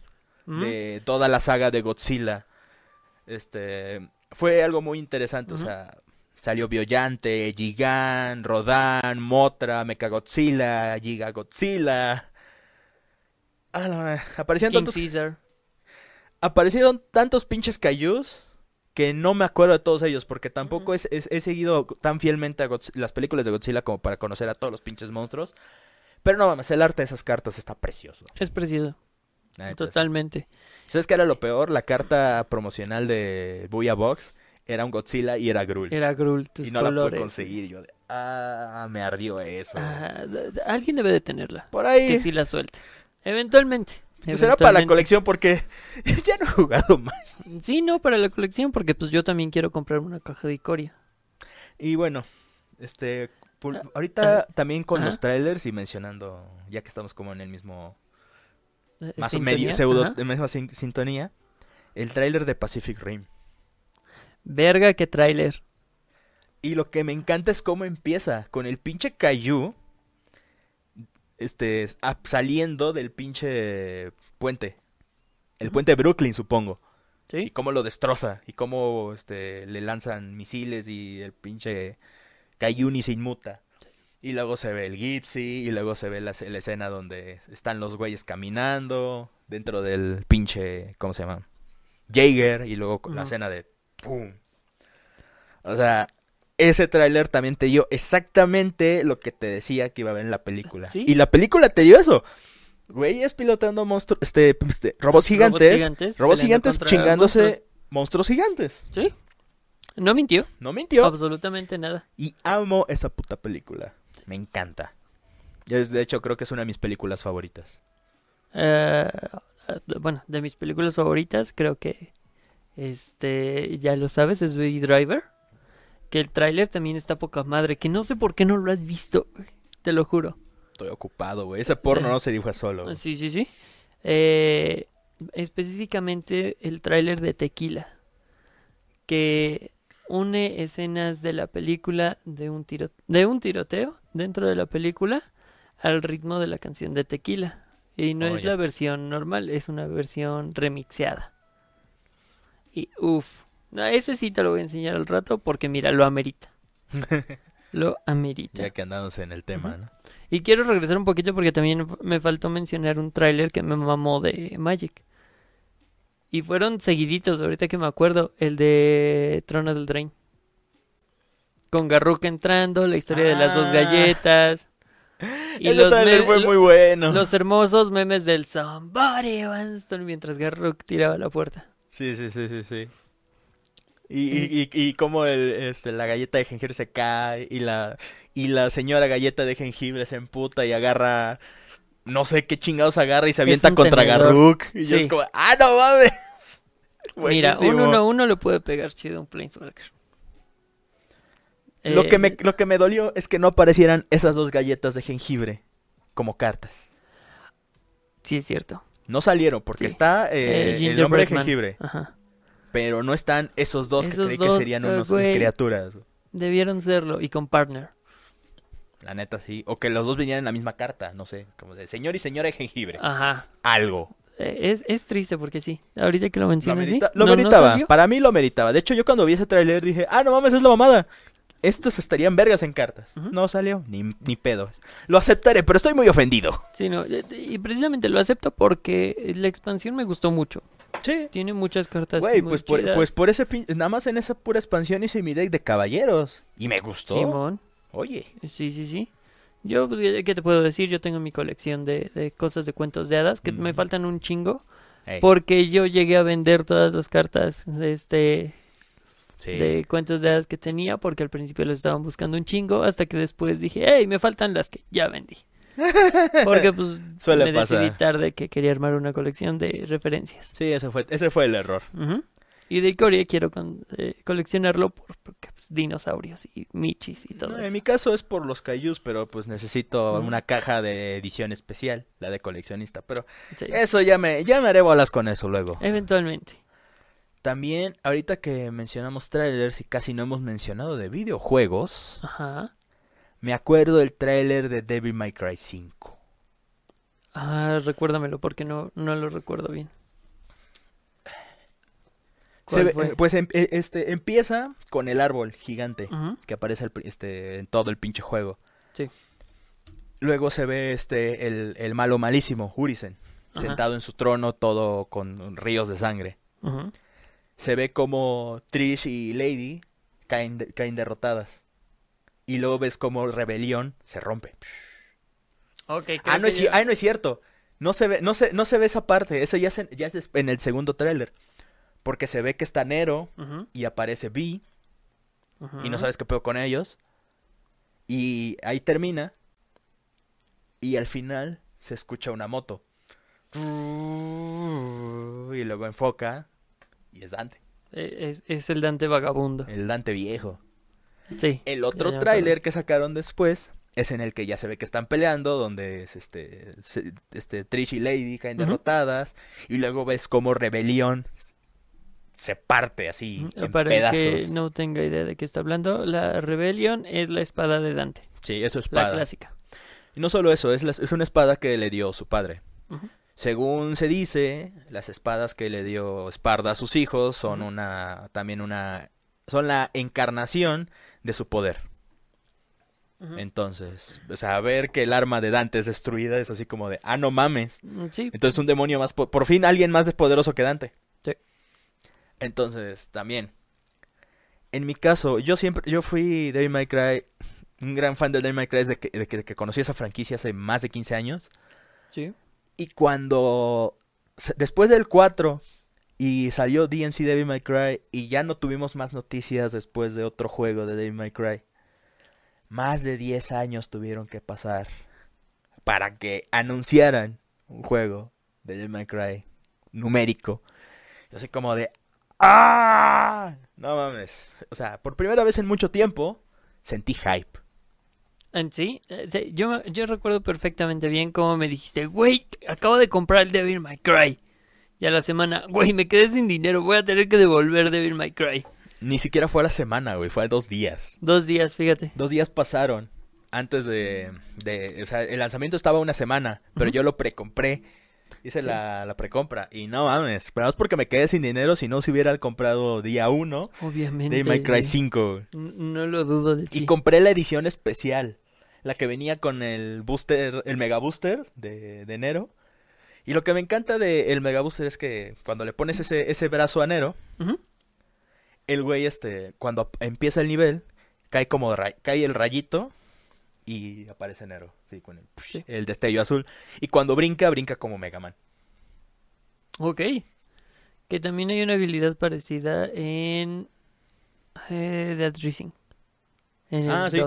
¿Mm? de toda la saga de Godzilla. Este, fue algo muy interesante, o sea, salió Biollante, Gigan, Rodan, Motra, Mechagodzilla, Giga Godzilla. Ah, King tantos, Caesar. aparecieron tantos pinches kaijus que no me acuerdo de todos ellos porque tampoco he seguido tan fielmente a las películas de Godzilla como para conocer a todos los pinches monstruos. Pero no mames, el arte de esas cartas está precioso. Es precioso, totalmente. ¿Sabes qué era lo peor? La carta promocional de Booyah Box era un Godzilla y era Grul. Era Grul, tus y no la pude conseguir. Yo de, ah, me ardió eso. Ah, alguien debe de tenerla. Por ahí. Que sí la suelte. Eventualmente. Pues será para la colección porque ya no he jugado más. Sí, no, para la colección, porque pues yo también quiero comprar una caja de Icoria. Y bueno, este, Ah, ahorita también con los trailers y mencionando, ya que estamos como en el mismo, Eh, más o sintonía, medio pseudo, en misma sin- sintonía, el trailer de Pacific Rim. Verga, qué tráiler. Y lo que me encanta es cómo empieza con el pinche Caillou este saliendo del pinche puente. El puente de Brooklyn, supongo. Y ¿Sí? cómo lo destroza y cómo este le lanzan misiles y el pinche Caillou ni se inmuta. Y luego se ve el Gypsy y luego se ve la, la escena donde están los güeyes caminando dentro del pinche ¿cómo se llama? Jaeger y luego la escena de ¡pum! O sea, ese tráiler también te dio exactamente lo que te decía que iba a ver en la película. ¿Sí? Y la película te dio eso. Güeyes pilotando monstruos, este, este, robots gigantes, Robots gigantes. robots chingándose monstruos. monstruos gigantes. Sí. No mintió. No mintió. Absolutamente nada. Y amo esa puta película. Me encanta. Yo, de hecho, creo que es una de mis películas favoritas. Eh, bueno, de mis películas favoritas, creo que este, ya lo sabes, es Baby Driver. Que el tráiler también está poca madre, que no sé por qué no lo has visto, güey, te lo juro. Estoy ocupado, güey. Ese porno no se dibuja solo. güey. Sí, sí, sí. Eh, específicamente el tráiler de Tequila, que une escenas de la película de un tiro, de un tiroteo dentro de la película al ritmo de la canción de Tequila. Y no Oh, es la versión normal, es una versión remixeada. Y uff, ese sí te lo voy a enseñar al rato porque mira, lo amerita. Lo amerita. Ya que andamos en el tema. ¿no? Y quiero regresar un poquito porque también me faltó mencionar un tráiler que me mamó de Magic. Y fueron seguiditos, ahorita que me acuerdo, el de Trono del Drain. Con Garruk entrando, la historia de las dos Ah. galletas. Y Ese los, fue muy bueno. los hermosos memes del Somebody Told mientras Garruk tiraba la puerta. Sí, sí, sí, sí, sí. Y, y, y, y cómo el, este, la galleta de jengibre se cae y la, y la señora galleta de jengibre se emputa y agarra, no sé qué chingados agarra y se avienta un contra tenedor. Garruk. Y yo es como, ¡ah, no mames! Mira, no uno le puede pegar chido a un Planeswalker. Lo, que me, Eh, lo que me dolió es que no aparecieran esas dos galletas de jengibre como cartas. Sí, es cierto. No salieron porque Sí. está Eh, eh, el hombre de jengibre, Ajá. pero no están esos dos que creí que serían unos criaturas. Debieron serlo. Y con partner. La neta sí. O que los dos vinieran en la misma carta, no sé. Como de señor y señora de jengibre. Ajá. Algo. eh, es, es triste porque sí. Ahorita que lo Lo, mencionas, sí. lo No- no meritaba. Para mí lo meritaba. De hecho, yo cuando vi ese tráiler dije, ah, no mames, es la mamada. Estos estarían vergas en cartas. No salió, ni, ni pedo. Lo aceptaré, pero estoy muy ofendido. Sí, no, eh, y precisamente lo acepto porque la expansión me gustó mucho. Sí. Tiene muchas cartas Güey, muy pues por, pues por ese pin- nada más en esa pura expansión hice mi deck de caballeros. Y me gustó. Simón, Oye. sí, sí, sí. Yo, pues, ¿qué te puedo decir? Yo tengo mi colección de, de cosas de cuentos de hadas que Mm. me faltan un chingo. Porque yo llegué a vender todas las cartas de este sí. de cuentos de hadas que tenía porque al principio las estaban buscando un chingo hasta que después dije, hey, me faltan las que ya vendí. Porque pues Suele me pasar. decidí tarde que quería armar una colección de referencias. Sí, ese fue, ese fue el error. Ujú. Y de Ikoria quiero con- eh, coleccionarlo por, porque pues, dinosaurios y michis y todo No, eso. en mi caso es por los Kaijus, pero pues necesito Ujú. una caja de edición especial, la de coleccionista. Pero Sí. eso ya me, ya me haré bolas con eso luego. Eventualmente. También, ahorita que mencionamos trailers y casi no hemos mencionado de videojuegos, Ajá. me acuerdo del trailer de Devil May Cry 5. Ah, recuérdamelo porque no, no lo recuerdo bien. Eh, pues em- eh, este empieza con el árbol gigante que aparece este, en todo el pinche juego. Sí. Luego se ve este el, el malo malísimo, Urisen, Ajá. sentado en su trono todo con ríos de sangre. Ujú. Se ve como Trish y Lady caen, de- caen derrotadas. Y luego ves como Rebelión se rompe. Ok, creo Ah, no es, ya- ah, no es cierto. No se ve, no se, no se ve esa parte. Ese ya es, en, ya es en el segundo tráiler. Porque se ve que está Nero y aparece ujú. y no sabes qué pedo con ellos. Y ahí termina. Y al final se escucha una moto. Y luego enfoca. Y es Dante. Eh, Es, es el Dante vagabundo. El Dante viejo. Sí. El otro tráiler que sacaron después es en el que ya se ve que están peleando, donde es este, este Trish y Lady caen derrotadas, y luego ves como Rebelión se parte así en Para pedazos. que no tenga idea de qué está hablando, la Rebellion es la espada de Dante. Sí, es La espada. clásica. Y no solo eso, es, la- es una espada que le dio su padre. Ujú. Según se dice, las espadas que le dio Esparda a sus hijos son una también una son la encarnación de su poder. Entonces, ver que el arma de Dante es destruida es así como de, ah, no mames. Mm, Sí. Entonces un demonio más, po- por fin alguien más poderoso que Dante. Sí. Entonces, también. En mi caso, yo siempre, yo fui Devil May Cry, un gran fan de Devil May Cry desde que, de que, de que conocí esa franquicia hace más de 15 años. Sí. Y cuando, después del 4 y salió DMC Devil May Cry y ya no tuvimos más noticias después de otro juego de Devil May Cry, más de 10 años tuvieron que pasar para que anunciaran un juego de Devil May Cry numérico. Yo soy como de ¡Ah! No mames. O sea, por primera vez en mucho tiempo sentí hype. Sí, eh, yo, yo recuerdo perfectamente bien cómo me dijiste, güey, acabo de comprar el Devil May Cry. Y a la semana, güey, me quedé sin dinero, voy a tener que devolver Devil May Cry. Ni siquiera fue a la semana, güey, fue a dos días. Dos días, fíjate. Dos días pasaron antes de, de- O sea, el lanzamiento estaba una semana, pero yo lo precompré. Hice Sí. la, la precompra. Y no mames, pero es porque me quedé sin dinero. Si no, se hubiera comprado día uno Obviamente. de My Cry 5. güey. n- No lo dudo de ti. Y compré la edición especial. La que venía con el booster, el mega booster de, de Nero. Y lo que me encanta del el mega booster es que cuando le pones ese, ese brazo a Nero, Ujú. el güey, este, cuando empieza el nivel, cae como cae el rayito y aparece Nero, sí, con el, Sí. el destello azul. Y cuando brinca, brinca como Mega Man. Ok. Que también hay una habilidad parecida en eh, Dead Rising. En el Ah, sí.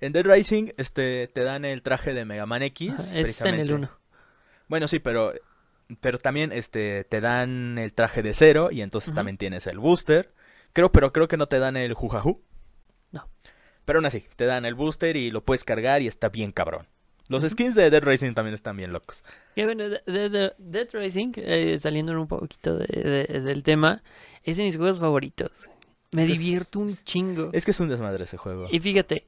2. En Dead Rising, este, te dan el traje de Mega Man X. Ajá, está en el precisamente. 1. Bueno, sí, pero, pero también, este, te dan el traje de cero y entonces también tienes el booster. Creo, pero creo que no te dan el Jujajú. No. Pero aún así, te dan el booster y lo puedes cargar y está bien cabrón. Los skins de Dead Rising también están bien locos. Que bueno, de- de- de- Dead Rising, eh, saliendo un poquito de- de- del tema, es de mis juegos favoritos. Me Es- divierto un chingo. Es que es un desmadre ese juego. Y fíjate,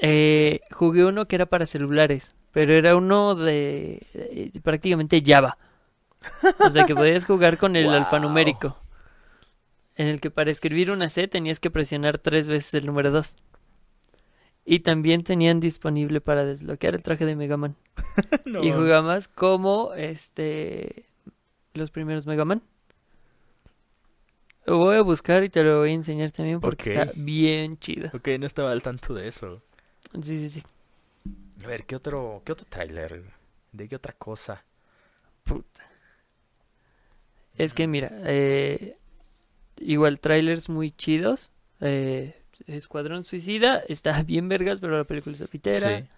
eh, jugué uno que era para celulares, pero era uno de, de prácticamente Java. O sea que podías jugar con el Wow. alfanumérico. En el que para escribir una C tenías que presionar tres veces el número 2. Y también tenían disponible para desbloquear el traje de Mega Man. No, y jugabas como este los primeros Mega Man. Lo voy a buscar y te lo voy a enseñar también porque está bien chido. Ok, no estaba al tanto de eso. Sí, sí, sí. A ver, ¿qué otro, qué otro tráiler? ¿De qué otra cosa? Puta. Es que mira, eh, igual trailers muy chidos. Eh, Escuadrón Suicida está bien vergas, pero la película es pitera. Sí.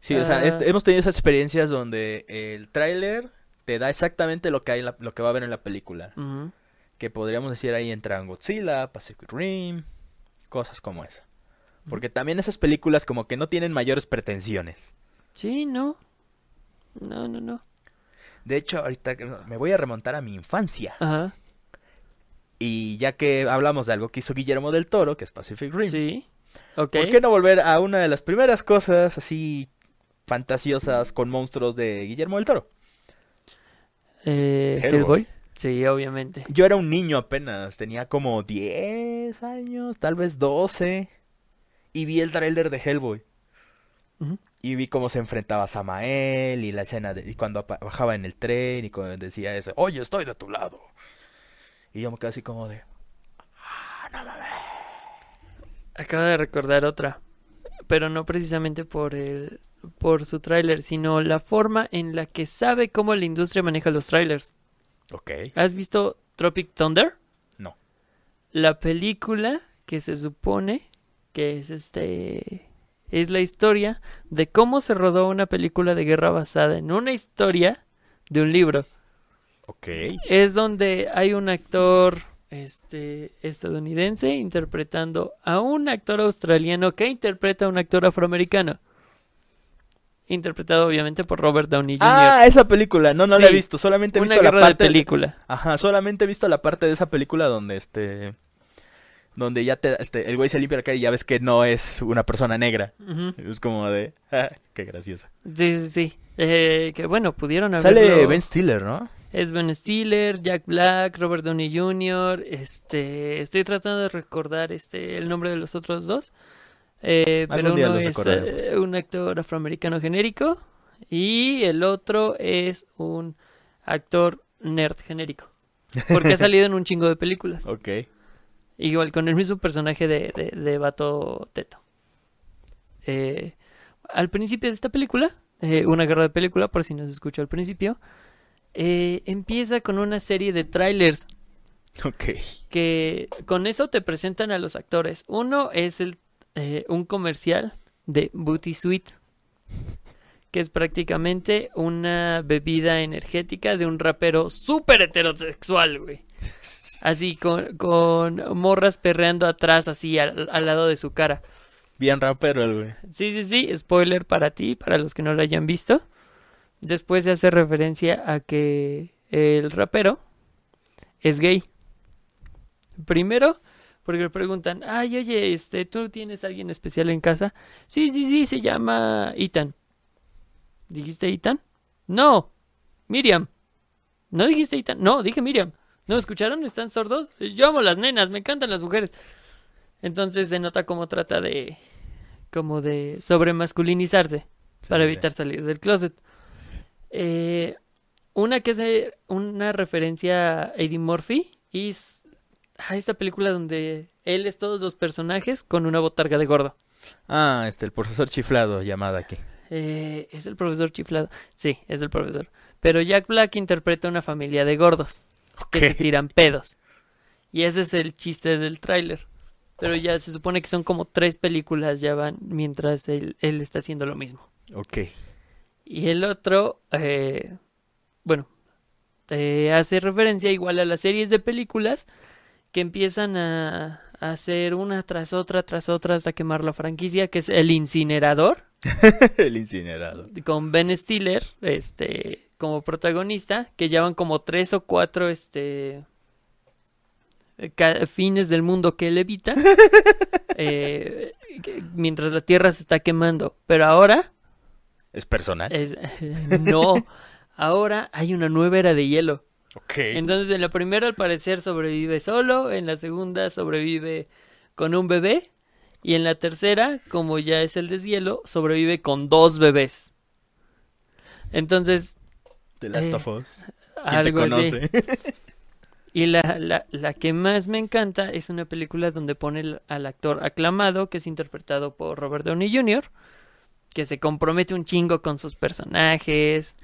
Sí, o sea, Ah. hemos tenido esas experiencias donde el tráiler te da exactamente lo que hay en la- lo que va a haber en la película. Que podríamos decir ahí entran Godzilla, Pacific Rim, cosas como esa. Porque también esas películas como que no tienen mayores pretensiones. Sí, no. No, no, no. De hecho, ahorita me voy a remontar a mi infancia. Ajá. Y ya que hablamos de algo que hizo Guillermo del Toro, que es Pacific Rim, Sí. Ok. ¿por qué no volver a una de las primeras cosas así fantasiosas con monstruos de Guillermo del Toro? Eh, Hellboy. Hellboy. Sí, obviamente. Yo era un niño apenas, tenía como 10 años, tal vez 12, y vi el tráiler de Hellboy. Y vi cómo se enfrentaba a Samael y la escena de y cuando bajaba en el tren y cuando decía eso, oye, estoy de tu lado. Y yo me quedé así como de, Acabo de recordar otra. Pero no precisamente por el por su tráiler, sino la forma en la que sabe cómo la industria maneja los trailers. ok, ¿Has visto Tropic Thunder? No. La película que se supone que es este es la historia de cómo se rodó una película de guerra basada en una historia de un libro. ok, Es donde hay un actor este estadounidense interpretando a un actor australiano que interpreta a un actor afroamericano. Interpretado obviamente por Robert Downey Jr. Ah, esa película, no, no la he visto, solamente he una visto la guerra de parte película. Ajá, solamente he visto la parte de esa película donde este donde ya te este el güey se limpia la cara y ya ves que no es una persona negra. Es como de, ah, qué gracioso. Sí, sí, sí. Eh, que bueno, pudieron Sale haberlo... Ben Stiller, ¿no? Es Ben Stiller, Jack Black, Robert Downey Jr. Este, estoy tratando de recordar este el nombre de los otros dos. Eh, pero uno es eh, un actor afroamericano genérico y el otro es un actor nerd genérico. Porque ha salido en un chingo de películas. Ok. Igual con el mismo personaje de, de, de Vato Teto. Eh, al principio de esta película, eh, una guerra de película, por si no se escuchó al principio, eh, empieza con una serie de trailers Ok. que con eso te presentan a los actores. Uno es el, eh, un comercial de Booty Sweet, que es prácticamente una bebida energética de un rapero súper heterosexual, güey. Así, con, con morras perreando atrás, así, al, al lado de su cara. Bien rapero el güey. Sí, sí, sí, spoiler para ti, para los que no lo hayan visto. Después se hace referencia a que el rapero es gay. Primero, porque le preguntan, ay, oye, este, ¿tú tienes alguien especial en casa? Sí, sí, sí, se llama Ethan. ¿Dijiste Ethan? No, Miriam. ¿No dijiste Ethan? No, dije Miriam. ¿No me escucharon? ¿Están sordos? Yo amo las nenas, me encantan las mujeres. Entonces se nota cómo trata de como de sobremasculinizarse para Sí, sí. evitar salir del closet. Eh, una que es una referencia a Eddie Murphy y es a esta película donde él es todos los personajes con una botarga de gordo. Ah, este, el profesor chiflado llamada aquí. Eh, ¿Es el profesor chiflado? Sí, es el profesor. Pero Jack Black interpreta una familia de gordos que se tiran pedos. Y ese es el chiste del tráiler. Pero ya se supone que son como tres películas ya van mientras él, él está haciendo lo mismo. Ok. Y el otro, eh, bueno, eh, hace referencia igual a las series de películas que empiezan a, a hacer una tras otra, tras otra hasta quemar la franquicia, que es El Incinerador, el incinerado. con Ben Stiller, este, como protagonista, que llevan como tres o cuatro, este, ca- fines del mundo que él evita, eh, mientras la Tierra se está quemando. Pero ahora Es personal. es- no, ahora hay una nueva era de hielo. Ok. Entonces en la primera al parecer sobrevive solo, en la segunda sobrevive con un bebé y en la tercera, como ya es el deshielo, sobrevive con dos bebés. Entonces, The Last eh, of Us. ¿Quién te así. conoce? Y la, la, la que más me encanta es una película donde pone al actor aclamado, que es interpretado por Robert Downey Jr., que se compromete un chingo con sus personajes.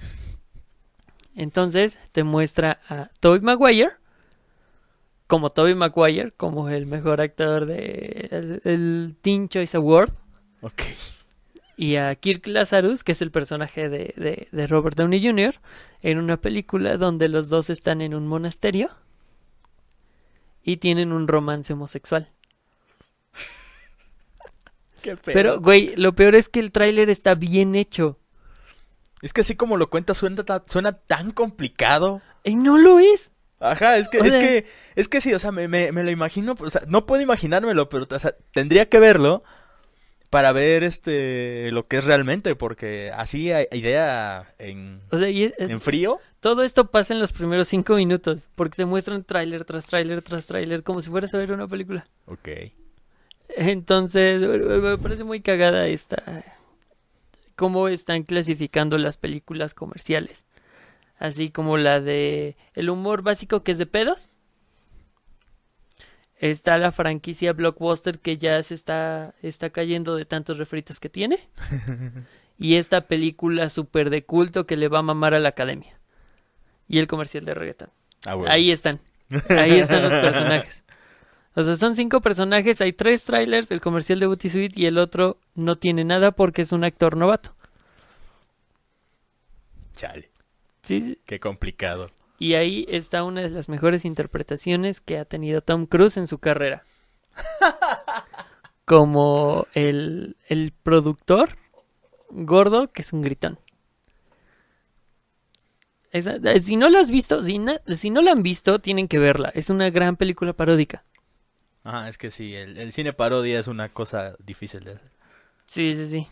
Entonces te muestra a Tobey Maguire como Tobey Maguire, como el mejor actor de el, el Teen Choice Award, ok. Y a Kirk Lazarus, que es el personaje de, de, de Robert Downey Jr., en una película donde los dos están en un monasterio y tienen un romance homosexual. Qué pedo. Pero, güey, lo peor es que el tráiler está bien hecho. Es que así como lo cuentas suena, suena tan complicado. Y no lo es. Ajá, es que, O es sea- que, es que sí, o sea, me, me, me lo imagino, o sea, no puedo imaginármelo, pero o sea, tendría que verlo para ver este lo que es realmente, porque así a- idea en, O sea, y es- en frío. todo esto pasa en los primeros cinco minutos, porque te muestran tráiler tras tráiler tras tráiler, como si fueras a ver una película. Ok. Entonces, me parece muy cagada esta. cómo están clasificando las películas comerciales. Así como la de el humor básico que es de pedos. Está la franquicia Blockbuster que ya se está, está cayendo de tantos refritos que tiene. y esta película súper de culto que le va a mamar a la academia. Y el comercial de reggaeton. Ah, bueno. Ahí están. Ahí están los personajes. O sea, son cinco personajes, hay tres trailers, el comercial de Booty Suite y el otro no tiene nada porque es un actor novato. Chale, Sí, sí. qué complicado. Y ahí está una de las mejores interpretaciones que ha tenido Tom Cruise en su carrera. Como el, el productor gordo que es un gritón. Esa- eh, si no lo has visto, si, na- si no la han visto, tienen que verla. Es una gran película paródica. Ajá, es que sí, el, el cine parodia es una cosa difícil de hacer. Sí, sí, sí.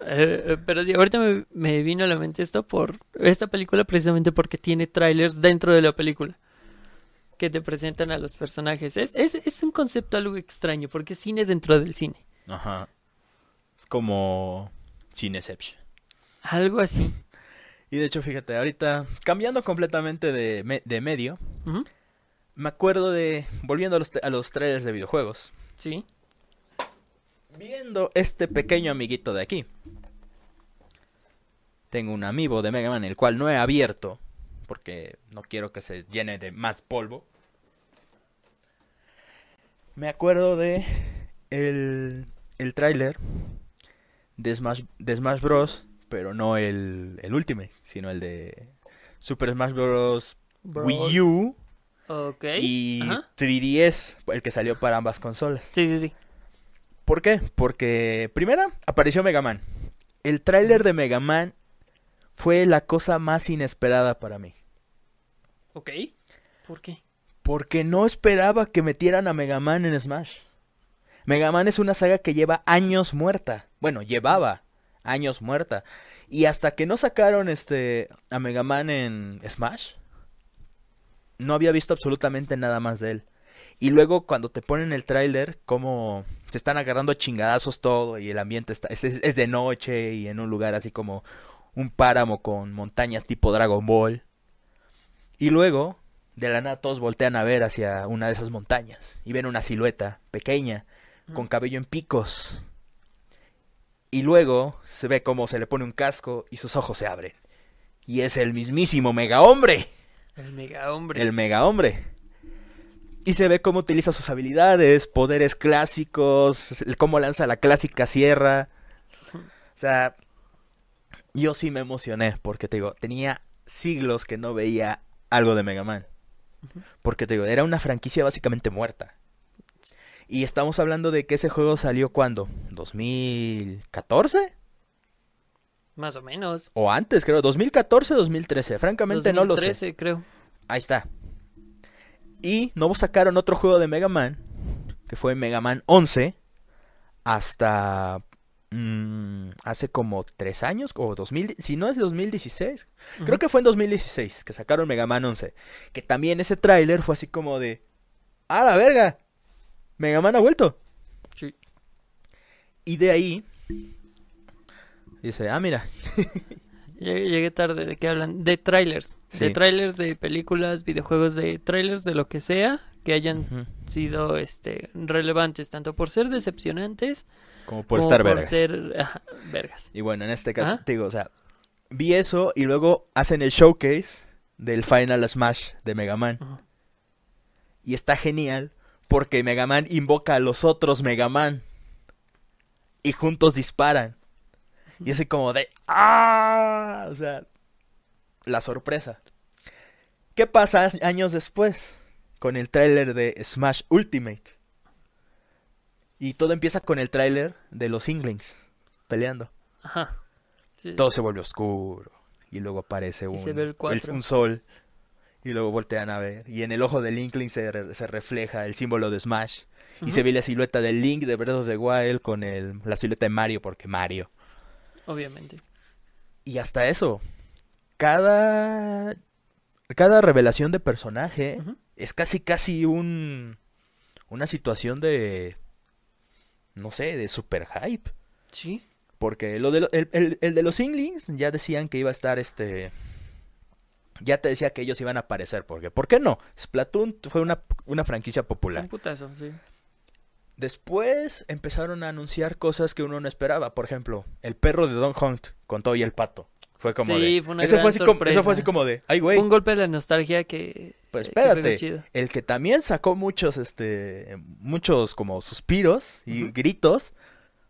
Eh, eh, pero sí, ahorita me, me vino a la mente esto por esta película precisamente porque tiene trailers dentro de la película que te presentan a los personajes. Es, es, es un concepto algo extraño porque es cine dentro del cine. Ajá. Es como Cineception. Algo así. Y de hecho, fíjate, ahorita cambiando completamente de, me- de medio, me acuerdo de, volviendo a los, a los trailers de videojuegos, Sí. Viendo este pequeño amiguito de aquí. Tengo un amiibo de Mega Man, el cual no he abierto, porque no quiero que se llene de más polvo. Me acuerdo de el, el tráiler de Smash, de Smash Bros. Pero no el, el Ultimate, sino el de Super Smash Bros. Bro- Wii U y Ajá. 3DS, el que salió para ambas consolas. Sí, sí, sí. ¿Por qué? Porque primera apareció Mega Man. El tráiler de Mega Man fue la cosa más inesperada para mí. Ok. ¿Por qué? Porque no esperaba que metieran a Mega Man en Smash. Mega Man es una saga que lleva años muerta. Bueno, llevaba años muerta. Y hasta que no sacaron este a Mega Man en Smash, no había visto absolutamente nada más de él. Y luego cuando te ponen el tráiler, como se están agarrando a chingadazos todo y el ambiente está es, es- de noche y en un lugar así como un páramo con montañas tipo Dragon Ball. Y luego, de la nada todos voltean a ver hacia una de esas montañas y ven una silueta pequeña con cabello en picos. Y luego se ve como se le pone un casco y sus ojos se abren. Y es el mismísimo mega hombre. El mega hombre. El mega hombre. Y se ve cómo utiliza sus habilidades, poderes clásicos, cómo lanza la clásica sierra. O sea, yo sí me emocioné porque te digo, tenía siglos que no veía algo de Mega Man. Porque te digo, era una franquicia básicamente muerta. Y estamos hablando de que ese juego salió cuando? ¿2014? Más o menos. O antes, creo, 2014, 2013. Francamente no lo sé. 2013, creo. Ahí está. Y no sacaron otro juego de Mega Man, que fue Mega Man 11, hasta mm, hace como tres años, o 2000, si no es 2016, creo que fue en 2016 que sacaron Mega Man 11. Que también ese tráiler fue así como de, ¡ah, la verga! Mega Man ha vuelto. Sí. Y de ahí, dice, ah, mira, Llegué, llegué tarde, ¿de qué hablan? De trailers. De trailers de películas, videojuegos, de trailers de lo que sea que hayan sido este relevantes, tanto por ser decepcionantes como por como estar por vergas. ser ajá, vergas. Y bueno, en este caso, te digo, o sea, vi eso y luego hacen el showcase del Final Smash de Mega Man. Y está genial porque Mega Man invoca a los otros Mega Man. Y juntos disparan. Y así como de... ¡Ah! O sea, la sorpresa. ¿Qué pasa años después? Con el tráiler de Smash Ultimate. Y todo empieza con el tráiler de los Inglings peleando. Ajá. Sí. Todo se vuelve oscuro. Y luego aparece un, el un sol. Y luego voltean a ver. Y en el ojo del Inkling se, re- se refleja el símbolo de Smash. Y se ve la silueta del Link de Breath of the Wild con el, la silueta de Mario, porque Mario. Obviamente. Y hasta eso. Cada. Cada revelación de personaje es casi casi un. Una situación de. No sé, de super hype. Sí. Porque lo de lo- el, el- el de los Inglings ya decían que iba a estar este. Ya te decía que ellos iban a aparecer. Porque, ¿por qué no? Splatoon fue una, una franquicia popular. Un putazo, sí. Después empezaron a anunciar cosas que uno no esperaba. Por ejemplo, el perro de Don Hunt con todo y el pato. Fue como Sí, de. fue una gran fue así como, eso fue así como de. Ay, güey. Un golpe de la nostalgia que. Pues que espérate. chido. El que también sacó muchos, este. Muchos como suspiros y gritos.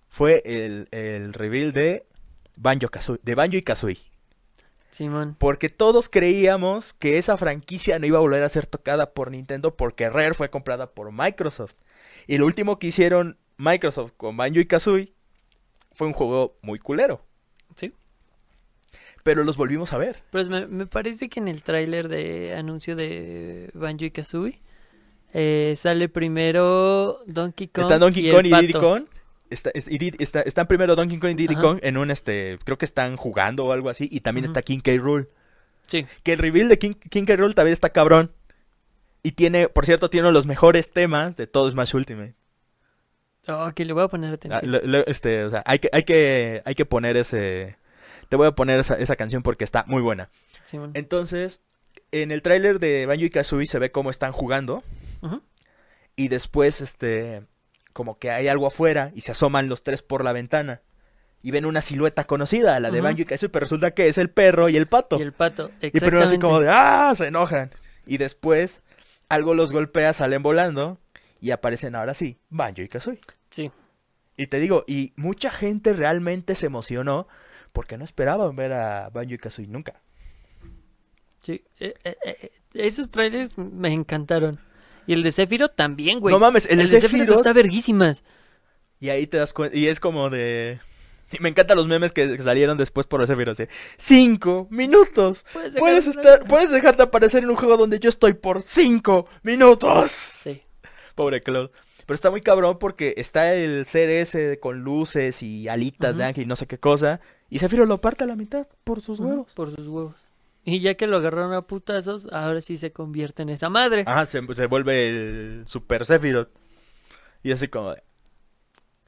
Fue el, el reveal de Banjo Kazooie. De Banjo y Kazooie. Simón. Porque todos creíamos que esa franquicia no iba a volver a ser tocada por Nintendo porque Rare fue comprada por Microsoft. Y lo último que hicieron Microsoft con Banjo y Kazooie fue un juego muy culero. Sí. Pero los volvimos a ver. Pues me, me parece que en el tráiler de anuncio de Banjo y Kazooie eh, sale primero Donkey Kong. Está Donkey y el Kong y Diddy. Kong. Está, está- están primero Donkey Kong y Diddy Ajá. Kong en un este. Creo que están jugando o algo así. Y también está King K. Rool. Sí. Que el reveal de King, King K. Rool también está cabrón. Y tiene, por cierto, tiene uno de los mejores temas de todo Smash Ultimate. Que le voy a poner Ah, atención. lo- lo- este, o sea, hay que, hay que, hay que poner ese. Te voy a poner esa, esa canción porque está muy buena. Entonces, en el tráiler de Banjo y Kazooie se ve cómo están jugando. Y después, este, como que hay algo afuera y se asoman los tres por la ventana. Y ven una silueta conocida, la de. Banjo y Kazooie, pero resulta que es el perro y el pato. Y el pato. Y primero así Exactamente. como de, ¡ah! Se enojan. Y después, algo los golpea, salen volando. Y aparecen ahora sí, Banjo y Kazooie. Sí. Y te digo, y mucha gente realmente se emocionó porque no esperaban ver a Banjo y Kazooie nunca. Sí. Eh, eh, eh, esos trailers me encantaron. Y el de Sephiroth también, güey. no mames, el, de Sephiroth Sephiroth, está verguísimas. Y ahí te das cuenta, y es como de... Y me encantan los memes que, que salieron después por ese virus. Cinco minutos. Puedes, dejar Puedes estar, puedes dejar de aparecer en un juego donde yo estoy por cinco minutos. Sí. Pobre Claude. Pero está muy cabrón porque está el ser ese con luces y alitas de ángel y no sé qué cosa. Y Zafiro lo parte a la mitad por sus huevos. Por sus huevos. Y ya que lo agarraron a putazos, ahora sí se convierte en esa madre. Ajá, se, se vuelve el Super Sephiroth. Y así como de...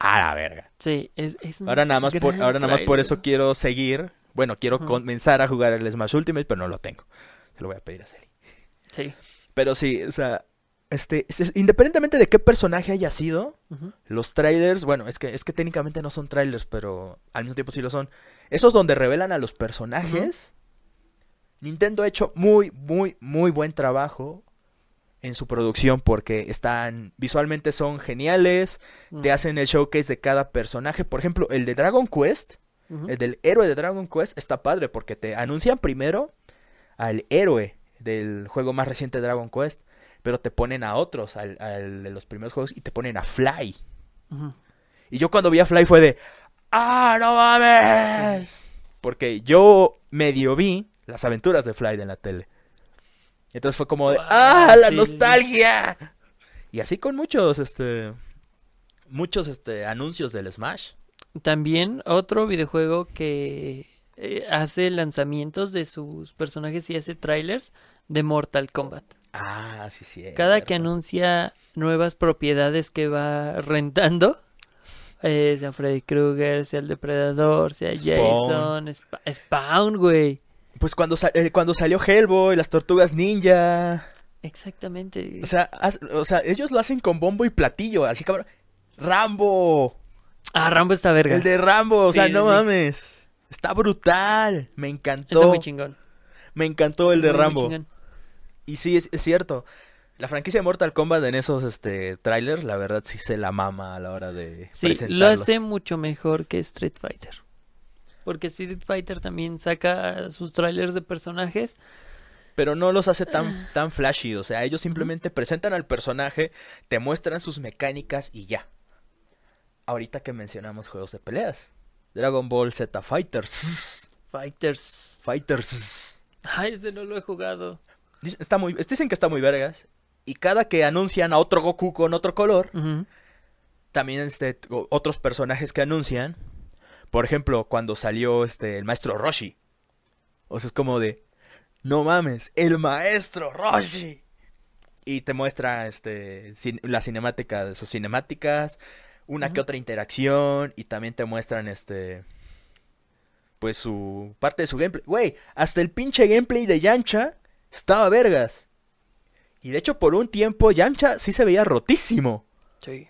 A la verga. Sí, es, es Ahora nada más por, ahora nada más por eso quiero seguir. Bueno, quiero comenzar a jugar el Smash Ultimate, pero no lo tengo. Se lo voy a pedir a Celi. Sí. Pero sí, o sea, este, es- es- independientemente de qué personaje haya sido, los trailers, bueno, es que, es que técnicamente no son trailers, pero al mismo tiempo sí lo son. Esos donde revelan a los personajes, Nintendo ha hecho muy, muy, muy buen trabajo en su producción porque están, visualmente son geniales, te hacen el showcase de cada personaje. Por ejemplo, el de Dragon Quest, el del héroe de Dragon Quest está padre porque te anuncian primero al héroe del juego más reciente de Dragon Quest, pero te ponen a otros, al, al de los primeros juegos, y te ponen a Fly. Y yo cuando vi a Fly fue de, ¡ah, no mames! Porque yo medio vi las aventuras de Fly en la tele. Entonces fue como de, Wow, ¡ah, la sí, nostalgia! Y así con muchos, este, muchos, este, anuncios del Smash. También otro videojuego que eh, hace lanzamientos de sus personajes y hace trailers de Mortal Kombat. Ah, sí, sí. Cada que anuncia nuevas propiedades que va rentando, eh, sea Freddy Krueger, sea el Depredador, sea Jason, Spa- Spawn, güey. Pues cuando, sa- eh, cuando salió Hellboy, las tortugas ninja. Exactamente. O sea, o sea, ellos lo hacen con bombo y platillo, así cabrón. Rambo, ah, Rambo está verga. el de Rambo, o Sí, sea, sí, no sí. mames. Está brutal. Me Está encantó. muy chingón. Me encantó el de Muy, muy Rambo. chingón. Y sí, es, es cierto. La franquicia de Mortal Kombat en esos este trailers, la verdad sí se la mama a la hora de Sí, lo hace mucho mejor que Street Fighter. Porque Street Fighter también saca sus trailers de personajes. Pero no los hace Ah. tan, tan flashy. O sea, ellos simplemente presentan al personaje, te muestran sus mecánicas y ya. Ahorita que mencionamos juegos de peleas. Dragon Ball Z Fighters. Fighters. Fighters. Ay, ese no lo he jugado. Está muy, dicen que está muy vergas. Y cada que anuncian a otro Goku con otro color, también este, otros personajes que anuncian. Por ejemplo, cuando salió este el maestro Roshi. O sea, es como de no mames, el maestro Roshi. Y te muestra este cin- la cinemática de sus cinemáticas, una que otra interacción y también te muestran este pues su parte de su gameplay. Güey, hasta el pinche gameplay de Yancha estaba vergas. Y de hecho por un tiempo Yancha sí se veía rotísimo. Sí.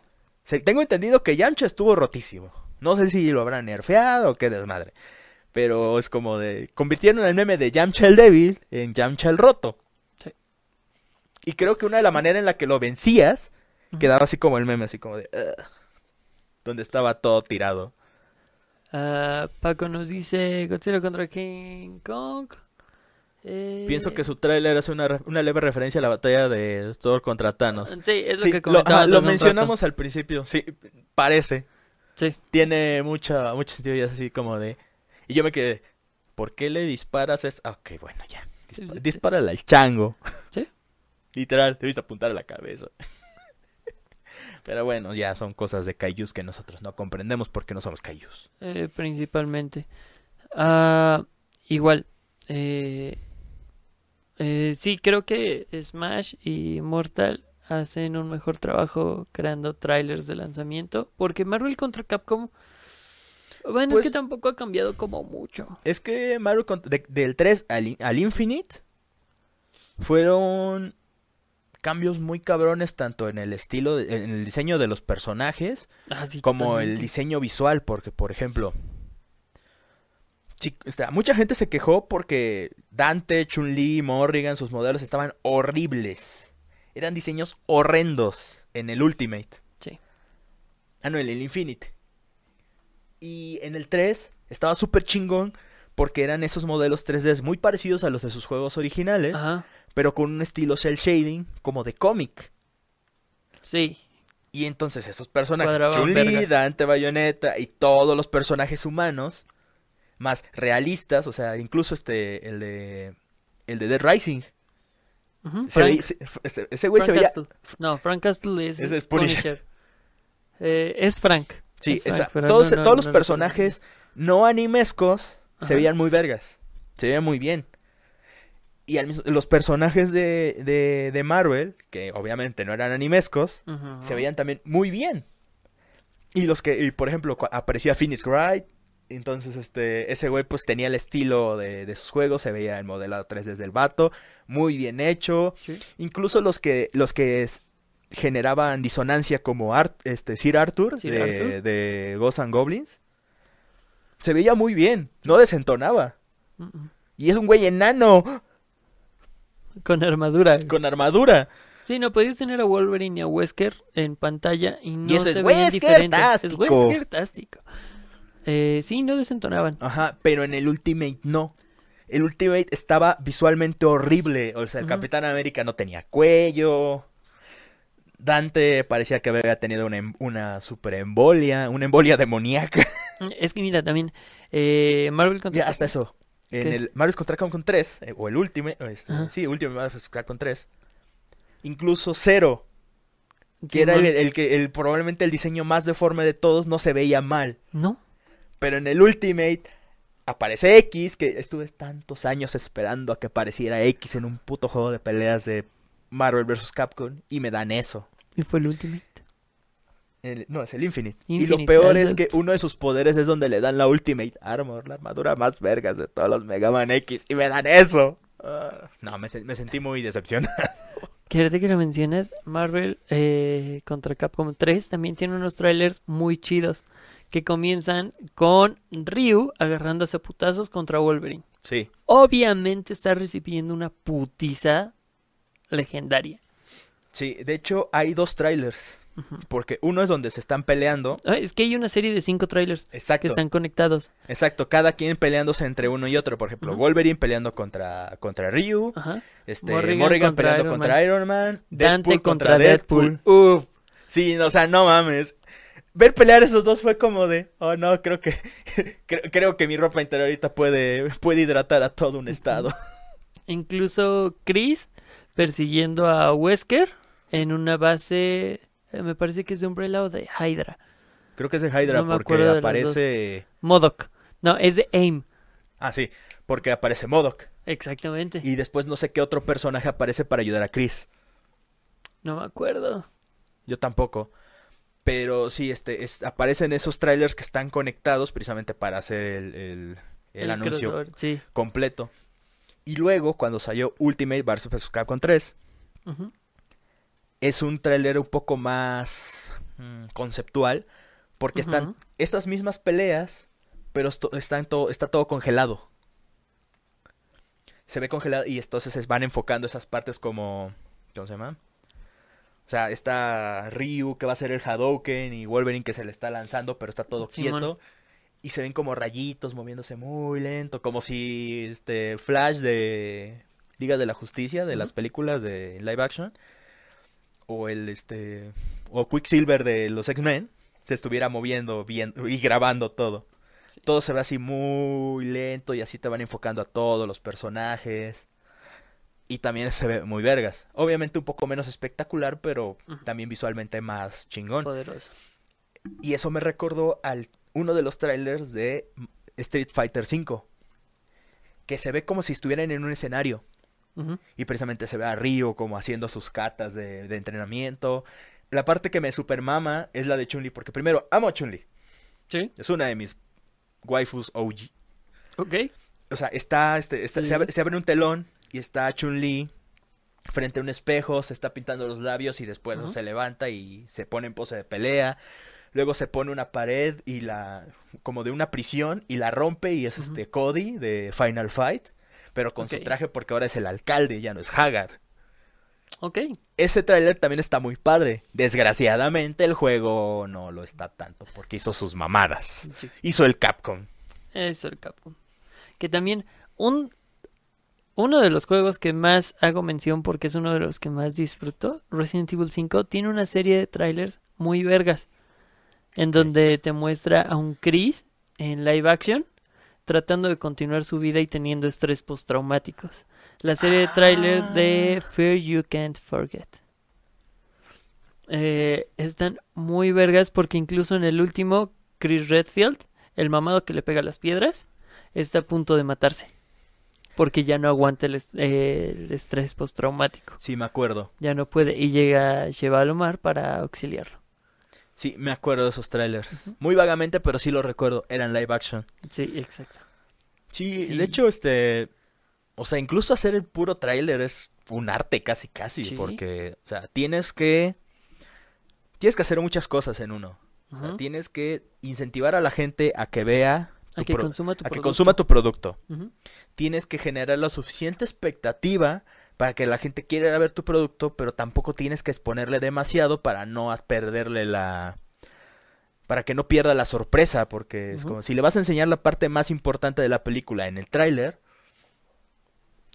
Tengo entendido que Yamcha estuvo rotísimo. No sé si lo habrán nerfeado o qué desmadre. Pero es como de... Convirtieron el meme de Yamcha el débil en Yamcha el roto. Sí. Y creo que una de la manera en la que lo vencías... Quedaba así como el meme, así como de... Donde estaba todo tirado. Ah, Paco nos dice Godzilla contra King Kong. Eh, Pienso que su tráiler hace una, una leve referencia a la batalla de Thor contra Thanos. Sí, es lo Sí, que lo, ajá, lo rato. mencionamos al principio. Sí, parece. Sí. tiene mucha, mucho sentido y es así como de... Y yo me quedé, ¿por qué le disparas? Es... Ok, bueno, ya. Sí, Dispa- sí. Al chango. Sí. Literal, debiste apuntar a la cabeza. Pero bueno, ya son cosas de kaijus que nosotros no comprendemos porque no somos kaijus. eh, principalmente. Ah, igual. Eh, eh, sí, creo que Smash y Mortal hacen un mejor trabajo creando trailers de lanzamiento. Porque Marvel contra Capcom. Bueno, Pues- es que tampoco ha cambiado como mucho. Es que Mario cont- de- del 3 al, al Infinite fueron cambios muy cabrones tanto en el estilo, de- en el diseño de los personajes Ah, sí, como el totalmente. diseño visual, porque por ejemplo, este, mucha gente se quejó porque Dante, Chun-Li, Morrigan, sus modelos estaban horribles. Eran diseños horrendos en el Ultimate. Sí. Ah, no, en el Infinite. Y en el 3 estaba súper chingón porque eran esos modelos 3D muy parecidos a los de sus juegos originales, Ajá. pero con un estilo cel shading como de cómic. Sí. Y entonces esos personajes, Cuadraban Chun-Li, vergas. Dante Bayonetta y todos los personajes humanos más realistas, o sea, incluso este el de el de Dead Rising. Se Frank- veía- se- ese, ese güey se veía Castle. No, Frank Castle es, Punisher. Eh, es Frank. Sí, Es Frank, esa- pero todos, no- no- todos los no personajes no animescos se veían muy vergas. Se veían muy bien. Y al mismo- los personajes de, de, de Marvel, que obviamente no eran animescos, se veían también muy bien. Y los que, y por ejemplo, aparecía Phoenix Wright. Entonces, este, ese güey pues tenía el estilo de, de sus juegos, se veía el modelado 3 desde el vato, muy bien hecho. Sí. Incluso los que, los que es- generaban disonancia como Art, este, Sir Arthur, Sir de, Arthur. de Ghosts and Goblins, se veía muy bien, no desentonaba. Y es un güey enano. Con armadura. con armadura. Sí, no podías tener a Wolverine y a Wesker en pantalla y no eso es se veían diferentes. Es Wesker-tástico. Wesker-tástico. Eh, sí, no desentonaban. Ajá, pero en el Ultimate no. El Ultimate estaba visualmente horrible. O sea, el. Capitán América no tenía cuello. Dante parecía que había tenido una, em- una super embolia, una embolia demoníaca. Es que mira, también eh, Marvel contra Ya, hasta eso. En el Mario contra Capcom 3, eh, o el Ultimate, o este, sí, Ultimate Mario vs. Capcom 3. Incluso Zero, que era el, el que el, probablemente el diseño más deforme de todos, no se veía mal. No, Pero en el Ultimate aparece X, que estuve tantos años esperando a que apareciera X en un puto juego de peleas de Marvel vs. Capcom y me dan eso. Y fue el Ultimate. El- no, es el Infinite. Y lo peor es que uno de sus poderes es donde le dan la Ultimate Armor, la armadura más vergas de todos los Mega Man X. Y me dan eso. Ah, no, me, se- me sentí muy decepcionado. Ahorita que lo mencionas, Marvel eh, contra Capcom 3 también tiene unos trailers muy chidos. Que comienzan con Ryu agarrándose a putazos contra Wolverine. Sí. Obviamente está recibiendo una putiza legendaria. Sí, de hecho hay dos trailers. Porque uno es donde se están peleando. Ah, Es que hay una serie de cinco trailers que Exacto. están conectados. Exacto, cada quien peleándose entre uno y otro. Por ejemplo. Wolverine peleando contra, contra Ryu. Ajá. Este, Morrigan Morrigan, contra peleando Iron contra Iron Man. Dante Deadpool contra Deadpool. Uf. Sí, no, o sea, no mames. Ver pelear esos dos fue como de, oh no, creo que creo, creo que mi ropa interior ahorita puede, puede hidratar a todo un estado. Incluso Chris persiguiendo a Wesker en una base, eh, me parece que es de Umbrella o de Hydra. Creo que es de Hydra No me porque de aparece... Modoc. No, es de AIM. Ah, sí, porque aparece Modok. Exactamente. Y después no sé qué otro personaje aparece para ayudar a Chris. No me acuerdo. Yo tampoco. Pero sí, este, es- aparecen esos trailers que están conectados precisamente para hacer el, el- el anuncio Sí. completo. Y luego, cuando salió Ultimate vs. Capcom 3, Ujú. es un tráiler un poco más mm, conceptual porque están esas mismas peleas, pero esto- están todo, está todo congelado. Se ve congelado y entonces se van enfocando esas partes como ¿cómo se llama? O sea, está Ryu que va a ser el Hadouken y Wolverine que se le está lanzando, pero está todo Simón. quieto y se ven como rayitos moviéndose muy lento, como si este Flash de Liga de la Justicia de las películas de live action o el este o Quicksilver de los X-Men se estuviera moviendo bien y grabando todo. Todo se ve así muy lento y así te van enfocando a todos los personajes. Y también se ve muy vergas. Obviamente un poco menos espectacular, pero también visualmente más chingón. Poderoso. Y eso me recordó al uno de los trailers de Street Fighter V. Que se ve como si estuvieran en un escenario. Y precisamente se ve a Ryo como haciendo sus catas de, de entrenamiento. La parte que me supermama es la de Chun-Li, porque primero amo a Chun-Li. Sí. Es una de mis waifus OG. Ok. O sea, está, este, está- Sí. se, abre, se abre un telón y está Chun-Li frente a un espejo, se está pintando los labios y después se levanta y se pone en pose de pelea. Luego se pone una pared y la como de una prisión y la rompe y es este Cody de Final Fight, pero con su traje porque ahora es el alcalde, ya no es Hagar. Ok. Ese tráiler también está muy padre. Desgraciadamente el juego no lo está tanto porque hizo sus mamadas. Sí. Hizo el Capcom. Eso el Capcom. Que también un uno de los juegos que más hago mención porque es uno de los que más disfruto, Resident Evil 5, tiene una serie de trailers muy vergas. En donde te muestra a un Chris en live action tratando de continuar su vida y teniendo estrés postraumáticos. La serie de trailers de Fear You Can't Forget. Eh, están muy vergas porque incluso en el último, Chris Redfield, el mamado que le pega las piedras, está a punto de matarse. Porque ya no aguanta el, est- eh, el estrés postraumático. Sí, me acuerdo. Ya no puede. Y llega Sheva Alomar para auxiliarlo. Sí, me acuerdo de esos trailers. Muy vagamente, pero sí lo recuerdo. Eran live action. Sí, exacto. Sí, Sí. de hecho, este... O sea, incluso hacer el puro tráiler es un arte casi, casi. Sí. Porque, o sea, tienes que... Tienes que hacer muchas cosas en uno. O sea, tienes que incentivar a la gente a que vea... A que consuma tu a que producto. consuma tu producto. Tienes que generar la suficiente expectativa para que la gente quiera ver tu producto, pero tampoco tienes que exponerle demasiado para no perderle la... para que no pierda la sorpresa, porque es como si le vas a enseñar la parte más importante de la película en el tráiler,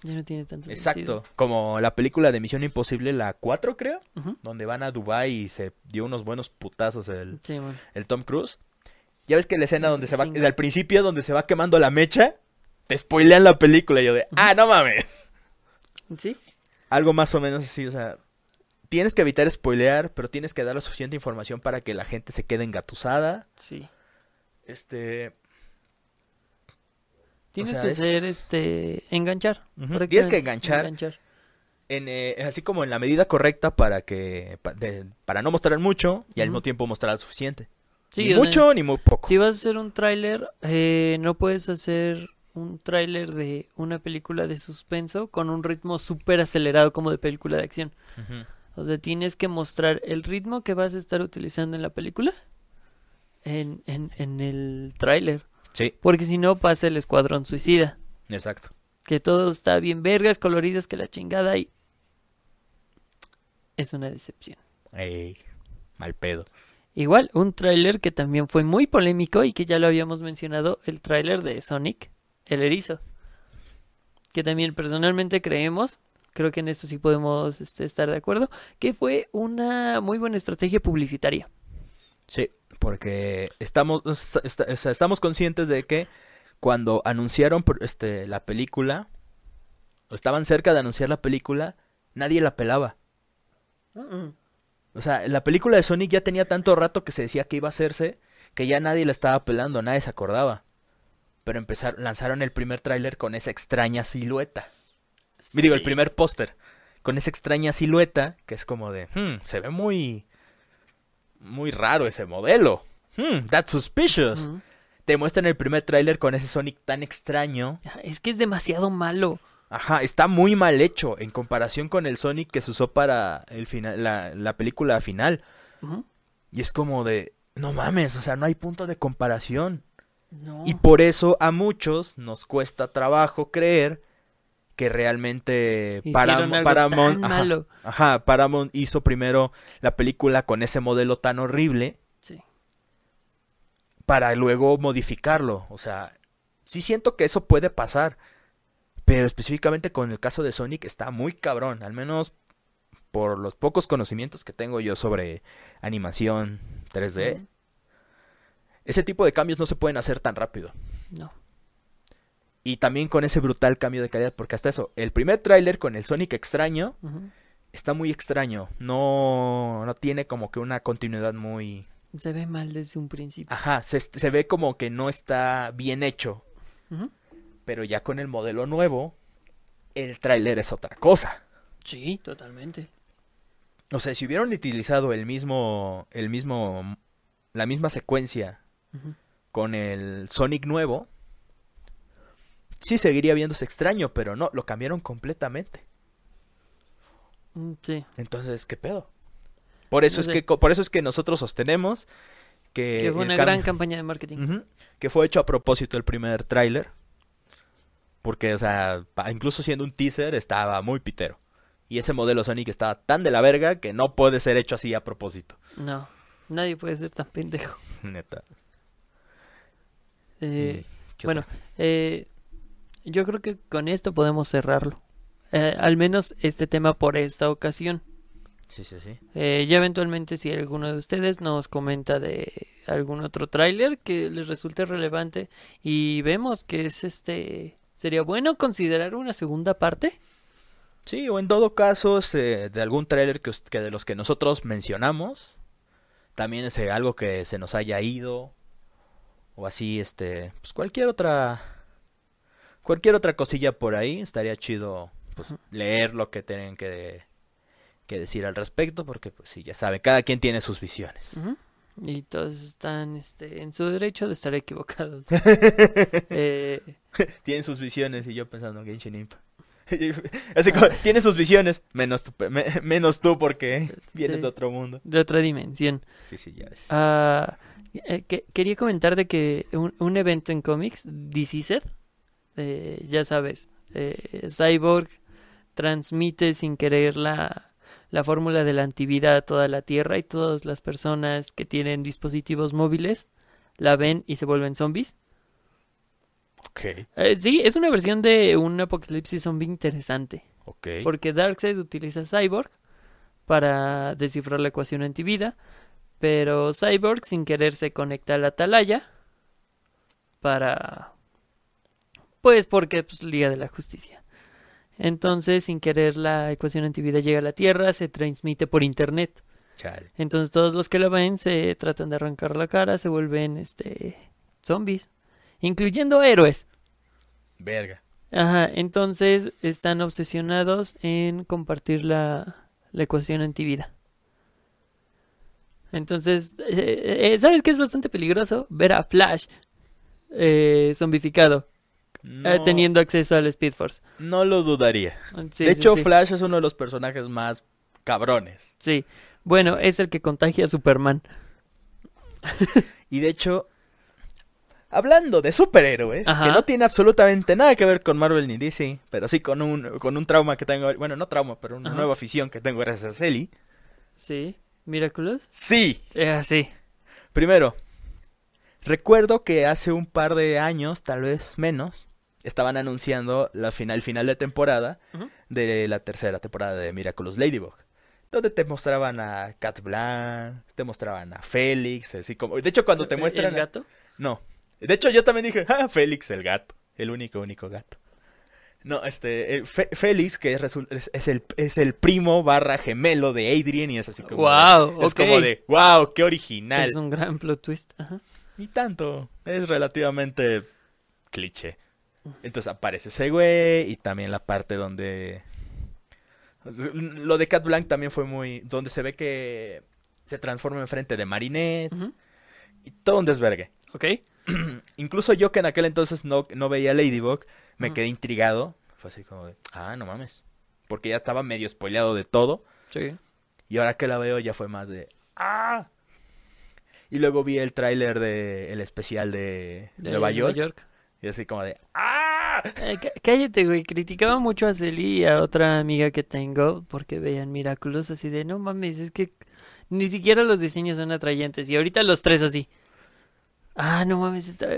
Ya no tiene tanto exacto, como la película de Misión Imposible, la 4 creo, donde van a Dubai y se dio unos buenos putazos el, Sí, el Tom Cruise. Ya ves que la escena donde se va, al principio donde se va quemando la mecha, te spoilean la película y yo de, ah, no mames. Sí. Algo más o menos así, o sea, tienes que evitar spoilear, pero tienes que dar la suficiente información para que la gente se quede engatusada. Sí. Este, Tienes sea, que es- ser, este, enganchar. Tienes que enganchar, en, eh, así como en la medida correcta para que pa- de- para no mostrar mucho y al mismo tiempo mostrar lo suficiente. Sí, ni o sea, mucho ni muy poco. Si vas a hacer un tráiler, eh, no puedes hacer un tráiler de una película de suspenso con un ritmo súper acelerado como de película de acción. O sea, tienes que mostrar el ritmo que vas a estar utilizando en la película en, en, en el tráiler. Sí, Porque si no pasa el escuadrón suicida. exacto. Que todo está bien vergas, coloridas, que la chingada y... Es una decepción. Ey, mal pedo. Igual, un tráiler que también fue muy polémico y que ya lo habíamos mencionado, el tráiler de Sonic, el erizo. Que también personalmente creemos, creo que en esto sí podemos este, estar de acuerdo, que fue una muy buena estrategia publicitaria. Sí, porque estamos, conscientes de que cuando anunciaron este, la película, o estaban cerca de anunciar la película, nadie la pelaba. O sea, la película de Sonic ya tenía tanto rato que se decía que iba a hacerse, que ya nadie la estaba pelando, nadie se acordaba. Pero empezaron, lanzaron el primer tráiler con esa extraña silueta. Me Digo, el Sí. primer póster. Con esa extraña silueta, que es como de, hmm, se ve muy... Muy raro ese modelo. Hmm, that's suspicious. Te muestran el primer tráiler con ese Sonic tan extraño. Es que es demasiado malo. Ajá, está muy mal hecho en comparación con el Sonic que se usó para el final, la, la película final. Y es como de, no mames, o sea, no hay punto de comparación. No. Y por eso a muchos nos cuesta trabajo creer que realmente Param- algo Paramount, tan ajá, malo. ajá, Paramount hizo primero la película con ese modelo tan horrible Sí. para luego modificarlo. O sea, sí siento que eso puede pasar. Pero específicamente con el caso de Sonic está muy cabrón. Al menos por los pocos conocimientos que tengo yo sobre animación 3D. Ujú. Ese tipo de cambios no se pueden hacer tan rápido. No. Y también con ese brutal cambio de calidad. Porque hasta eso, el primer tráiler con el Sonic extraño está muy extraño. No, no tiene como que una continuidad muy... Se ve mal desde un principio. Ajá, se, se ve como que no está bien hecho. Pero ya con el modelo nuevo, el tráiler es otra cosa. Sí, totalmente. O sea, si hubieran utilizado el mismo, el mismo, la misma secuencia con el Sonic nuevo, sí seguiría viéndose extraño, pero no, lo cambiaron completamente. Mm, Sí. Entonces, ¿qué pedo? Por eso No es que, por eso es que nosotros sostenemos que, que fue una gran campaña de marketing. Que fue hecho a propósito el primer tráiler. Porque, o sea, incluso siendo un teaser, estaba muy pitero. Y ese modelo Sonic estaba tan de la verga que no puede ser hecho así a propósito. No, nadie puede ser tan pendejo. Neta. Eh, ¿Y qué bueno, eh, yo creo que con esto podemos cerrarlo. Eh, al menos este tema por esta ocasión. Sí, sí, sí. Eh, ya eventualmente si alguno de ustedes nos comenta de algún otro tráiler que les resulte relevante y vemos que es este sería bueno considerar una segunda parte. Sí, o en todo caso, este, de algún tráiler que, de los que nosotros mencionamos, también es eh, algo que se nos haya ido, o así, este, pues cualquier otra, cualquier otra cosilla por ahí, estaría chido, pues, leer lo que tienen que, que decir al respecto, porque, pues, sí, ya saben, cada quien tiene sus visiones. Y todos están este, en su derecho de estar equivocados. Eh, Tienen sus visiones y yo pensando en Genshin Impact. Así como, tienen sus visiones, menos tú, me- menos tú porque vienes Sí. de otro mundo. de otra dimensión. Sí, sí, ya ves. Ah, eh, que- quería comentarte que un, un evento en cómics, DCZ, eh, ya sabes, eh, Cyborg transmite sin querer la, la fórmula de la antivida a toda la Tierra y todas las personas que tienen dispositivos móviles la ven y se vuelven zombies. Ok, Eh, sí, es una versión de un apocalipsis zombie interesante. ok. Porque Darkseid utiliza Cyborg para descifrar la ecuación antivida, pero Cyborg sin querer se conecta a la atalaya para... Pues porque pues, Liga de la Justicia. Entonces, sin querer, la ecuación antivida llega a la Tierra, se transmite por internet. Chale. Entonces, todos los que la ven se tratan de arrancar la cara, se vuelven este zombies, incluyendo héroes. Verga. Ajá, entonces están obsesionados en compartir la, la ecuación antivida. Entonces, eh, eh, ¿sabes qué es bastante peligroso? Ver a Flash eh, zombificado, No, teniendo acceso al Speed Force. no lo dudaría. Sí, de sí, hecho, sí. Flash es uno de los personajes más cabrones. Sí. Bueno, es el que contagia a Superman. Y de hecho, hablando de superhéroes, Ajá. que no tiene absolutamente nada que ver con Marvel ni DC, pero sí con un, con un trauma que tengo, bueno, no trauma, pero una Ajá. nueva afición que tengo gracias a Celi. Sí. Miraculous. Sí, Eh, sí. primero, recuerdo que hace un par de años, tal vez menos, estaban anunciando la final, final de temporada de la tercera temporada de Miraculous Ladybug. Donde te mostraban a Cat Blanc, te mostraban a Félix, así como... De hecho, cuando te ¿El- muestran... ¿El gato? No. De hecho, yo también dije, ah, Félix el gato. El único, único gato. No, este, eh, Félix, que es, es, es el, es el primo barra gemelo de Adrian y es así como... de- Wow, es como de, wow, qué original. Es un gran plot twist. Ajá. Y tanto, es relativamente cliché. Entonces aparece ese güey y también la parte donde... Lo de Cat Blanc también fue muy... Donde se ve que se transforma en frente de Marinette y todo un desvergue. Ok. Incluso yo que en aquel entonces no, no veía Ladybug, me quedé intrigado. Fue así como de, ah, no mames. Porque ya estaba medio spoileado de todo. Sí. Y ahora que la veo ya fue más de, ah. Y luego vi el tráiler de el especial de, De Nueva York. Y así como de, ah. Eh, cá- cállate, güey. Criticaba mucho a Celi y a otra amiga que tengo porque veían Miraculous así de, no mames, es que ni siquiera los diseños son atrayentes. Y ahorita los tres así. Ah, no mames, está...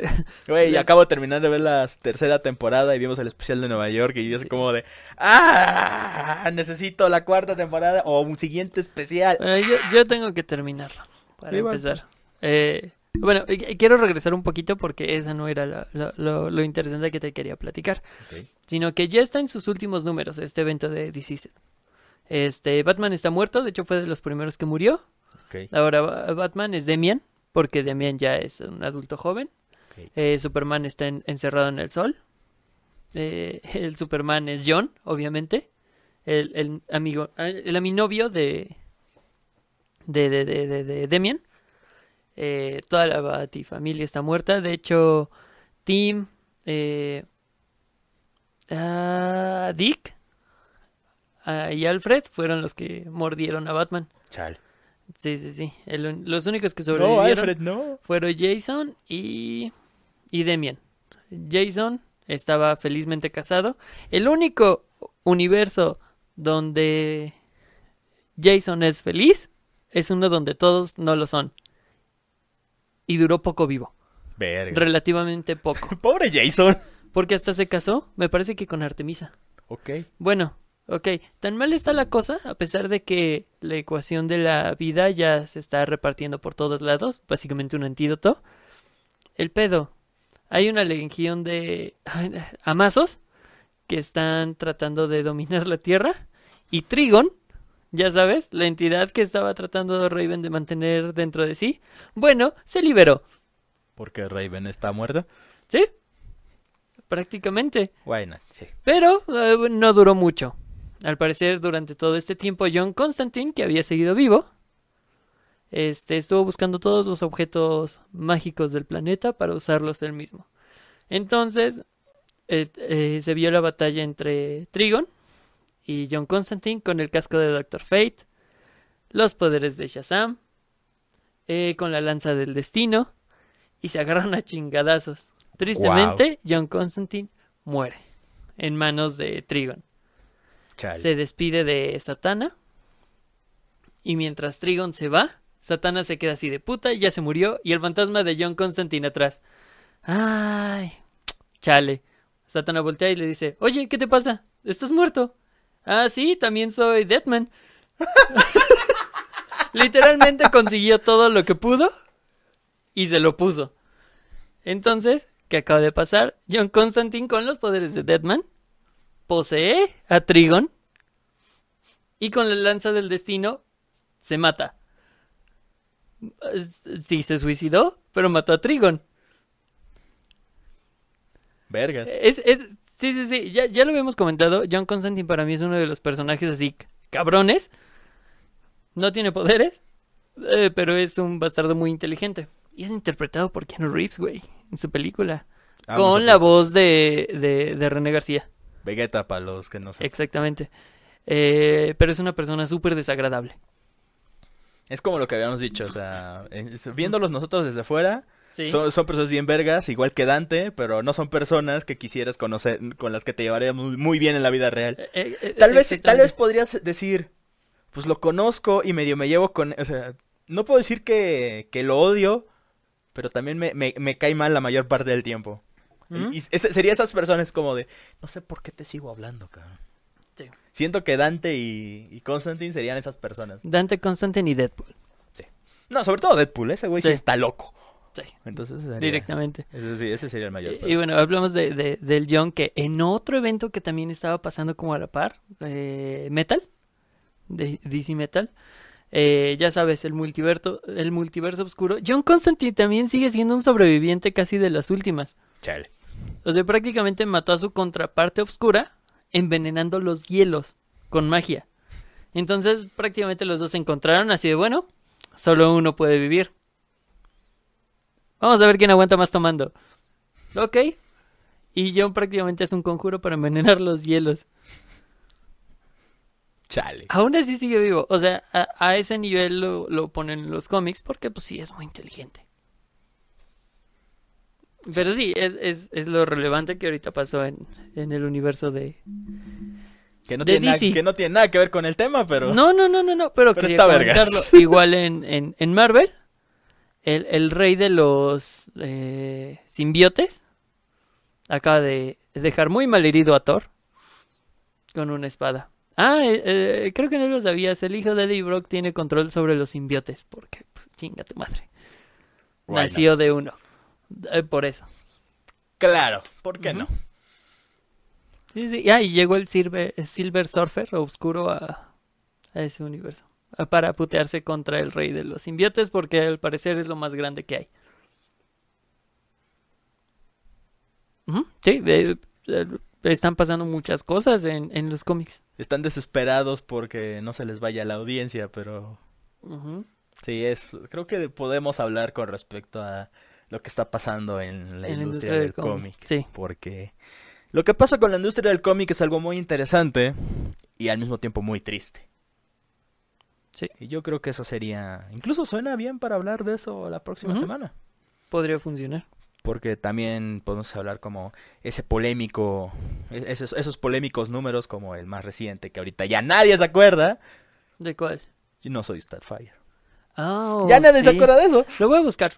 Güey, y Les- acabo de terminar de ver la tercera temporada y vimos el especial de Nueva York y yo así como de, ah, necesito la cuarta temporada o un siguiente especial. Bueno, yo, yo tengo que terminarlo para empezar. Eh, bueno, quiero regresar un poquito porque esa no era la- la- lo, lo interesante que te quería platicar. Sino que ya está en sus últimos números este evento de DC. Este, Batman está muerto, de hecho fue de los primeros que murió. Ok, Ahora Ba- Batman es Demian, porque Demian ya es un adulto joven. Eh, Superman está en- encerrado en el sol. Eh, el Superman es John, obviamente. El, el amigo, eh, el aminovio de, de, de, de Demian. Eh, toda la Batifamilia está muerta. De hecho, Tim, eh, ah, Dick ah, y Alfred fueron los que mordieron a Batman. Chal. Sí, sí, sí. El los únicos que No, sobrevivieron Alfred, no. fueron Jason y, y Demian. Jason estaba felizmente casado. El único universo donde Jason es feliz es uno donde todos no lo son. Y duró poco vivo. Verga. Relativamente poco. Pobre Jason. Porque hasta se casó, me parece que con Artemisa. Ok. Bueno, ok, tan mal está la cosa, a pesar de que la ecuación de la vida ya se está repartiendo por todos lados, básicamente un antídoto. El pedo. Hay una legión de amazos que están tratando de dominar la Tierra. Y Trigon, ya sabes, la entidad que estaba tratando Raven de mantener dentro de sí, bueno, se liberó. Porque Raven está muerto. ¿Sí? Prácticamente. Bueno, sí. Pero eh, no duró mucho. Al parecer, durante todo este tiempo, John Constantine, que había seguido vivo, este, estuvo buscando todos los objetos mágicos del planeta para usarlos él mismo. Entonces, eh, eh, se vio la batalla entre Trigon y John Constantine con el casco de Doctor Fate, los poderes de Shazam, eh, con la lanza del destino, y se agarraron a chingadazos. Tristemente, John Constantine muere en manos de Trigon. Se despide de Satana. Y mientras Trigon se va, Satana se queda así de puta, ya se murió. Y el fantasma de John Constantine atrás. Ay, chale. Satana voltea y le dice: Oye, ¿qué te pasa? ¿Estás muerto? Ah, sí, también soy Deadman. Literalmente consiguió todo lo que pudo y se lo puso. Entonces, ¿qué acaba de pasar? John Constantine con los poderes de Deadman posee a Trigon y con la lanza del destino se mata. Sí, se suicidó, pero mató a Trigon. Vergas. Es, es, sí, sí, sí, ya, ya lo habíamos comentado. John Constantine para mí es uno de los personajes así cabrones. No tiene poderes, eh, pero es un bastardo muy inteligente. Y es interpretado por Keanu Reeves, güey, en su película. Ah, con la voz de, de, de René García. Vegeta para los que no saben. Exactamente. Eh, pero es una persona súper desagradable. Es como lo que habíamos dicho, o sea, viéndolos nosotros desde fuera, Sí. son, son personas bien vergas, igual que Dante, pero no son personas que quisieras conocer, con las que te llevarías muy, muy bien en la vida real. Eh, eh, eh, Tal vez, tal vez podrías decir, pues lo conozco y medio me llevo con, o sea, no puedo decir que, que lo odio, pero también me, me, me cae mal la mayor parte del tiempo. Y- ese- sería esas personas como de, no sé por qué te sigo hablando, cabrón. Sí. Siento que Dante y, y Constantine serían esas personas. Dante Constantine y Deadpool. No, sobre todo Deadpool, ese güey sí, Sí. está loco. Sí, Entonces sería- directamente. Ese, sí, ese sería el mayor. Y, y bueno, hablamos de, de- del John que en otro evento que también estaba pasando como a la par, eh, Metal, de DC Metal, eh, ya sabes, el multiverso, el multiverso oscuro. John Constantine también sigue siendo un sobreviviente casi de las últimas. Chale. O sea, prácticamente mató a su contraparte oscura envenenando los hielos con magia. Entonces, prácticamente los dos se encontraron así de bueno, solo uno puede vivir. Vamos a ver quién aguanta más tomando. Ok. Y John prácticamente es un conjuro para envenenar los hielos. Chale. Aún así sigue vivo. O sea, a, a ese nivel lo, lo ponen en los cómics porque pues sí, es muy inteligente. Pero sí, es, es, es lo relevante que ahorita pasó en, en el universo de... Que no, de tiene nada, que no tiene nada que ver con el tema, pero... No, no, no, no, no, pero, Pero quería comentarlo. Igual en, en, en Marvel, el, el rey de los eh, simbiotes acaba de dejar muy mal herido a Thor con una espada. Ah, eh, eh, creo que no lo sabías. El hijo de Eddie Brock tiene control sobre los simbiotes. Porque, pues, chinga tu madre. Why Nació not? de uno. Eh, por eso. Claro, ¿por qué no? Sí, sí. Ah, y llegó el Silver, Silver Surfer oscuro a, a ese universo. Para putearse contra el rey de los simbiotes. Porque al parecer es lo más grande que hay. Sí, eh, eh, están pasando muchas cosas en, en los cómics. Están desesperados porque no se les vaya la audiencia, pero... Sí, es... Creo que podemos hablar con respecto a lo que está pasando en la En industria, del cómic. Sí. Porque lo que pasa con la industria del cómic es algo muy interesante y al mismo tiempo muy triste. Sí. Y yo creo que eso sería... Incluso suena bien para hablar de eso la próxima semana. Podría funcionar. Porque también podemos hablar como ese polémico, e- esos, esos polémicos números como el más reciente, que ahorita ya nadie se acuerda. ¿De cuál? Yo no soy Statfire. Ah, ya nadie se acuerda de eso. Lo voy a buscar.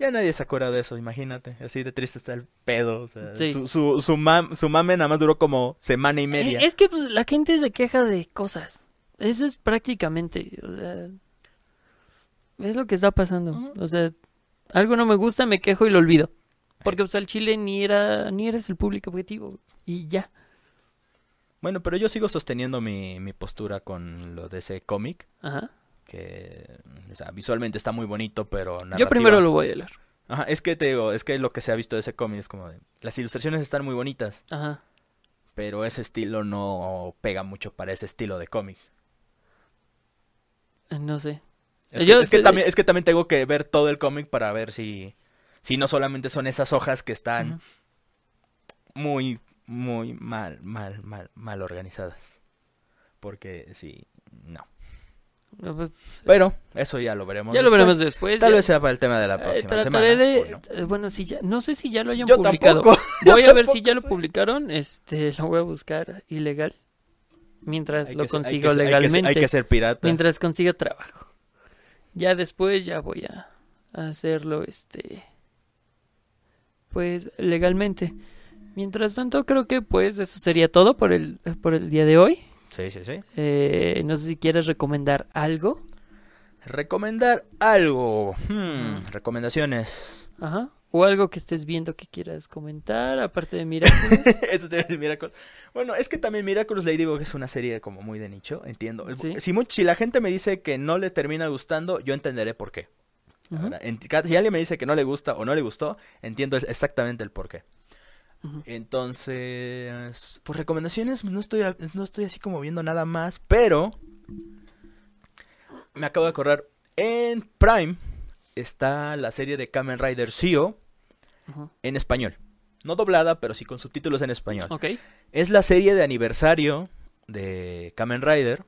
Ya nadie se acuerda de eso, imagínate. Así de triste está el pedo. o sea, Sí. su, su, su, mam- su mame nada más duró como semana y media. Eh, Es que pues, la gente se queja de cosas. Eso es prácticamente, o sea, es lo que está pasando. O sea, algo no me gusta, me quejo y lo olvido. Porque pues al chile ni era ni eres el público objetivo y ya. Bueno, pero yo sigo sosteniendo mi, mi postura con lo de ese cómic. Ajá. Que o sea, visualmente está muy bonito, pero Yo narrativa- primero lo voy a leer. Ajá, es que te digo, es que lo que se ha visto de ese cómic es como de... Las ilustraciones están muy bonitas. Ajá. pero ese estilo no pega mucho para ese estilo de cómic. Eh, No sé. Es, Yo que, es, que también, es que también tengo que ver todo el cómic para ver si, si no solamente son esas hojas que están muy, muy mal, mal, mal, mal organizadas. Porque sí, no. No, pues, Pero eso ya lo veremos. ya lo después. veremos después. Tal ya. vez sea para el tema de la Eh, próxima trataré semana. de... ¿o no? eh, Bueno, si ya... No sé si ya lo hayan Yo publicado. tampoco. Voy Yo a ver si ya lo publicaron. Este, lo voy a buscar ilegal. Mientras Hay lo que ser- hay consigo que ser- hay que ser- legalmente. Hay que ser pirata. Mientras consiga trabajo. Ya después ya voy a a hacerlo, este... Pues legalmente. Mientras tanto, creo que pues eso sería todo por el, por el día de hoy. Sí, sí, sí. Eh, no sé si quieres recomendar algo. Recomendar algo. Hmm, recomendaciones. Ajá. O algo que estés viendo que quieras comentar, aparte de Miraculous. Eso te Miraculous. Bueno, es que también Miraculous Ladybug es una serie como muy de nicho, entiendo. Sí. Si, much- si la gente me dice que no le termina gustando, yo entenderé por qué. En- ca- si alguien me dice que no le gusta o no le gustó, entiendo exactamente el por qué. Entonces, por recomendaciones, no estoy, no estoy así como viendo nada más, pero me acabo de acordar, en Prime está la serie de Kamen Rider Zio Ujú. en español. No doblada, pero sí con subtítulos en español. Es la serie de aniversario de Kamen Rider.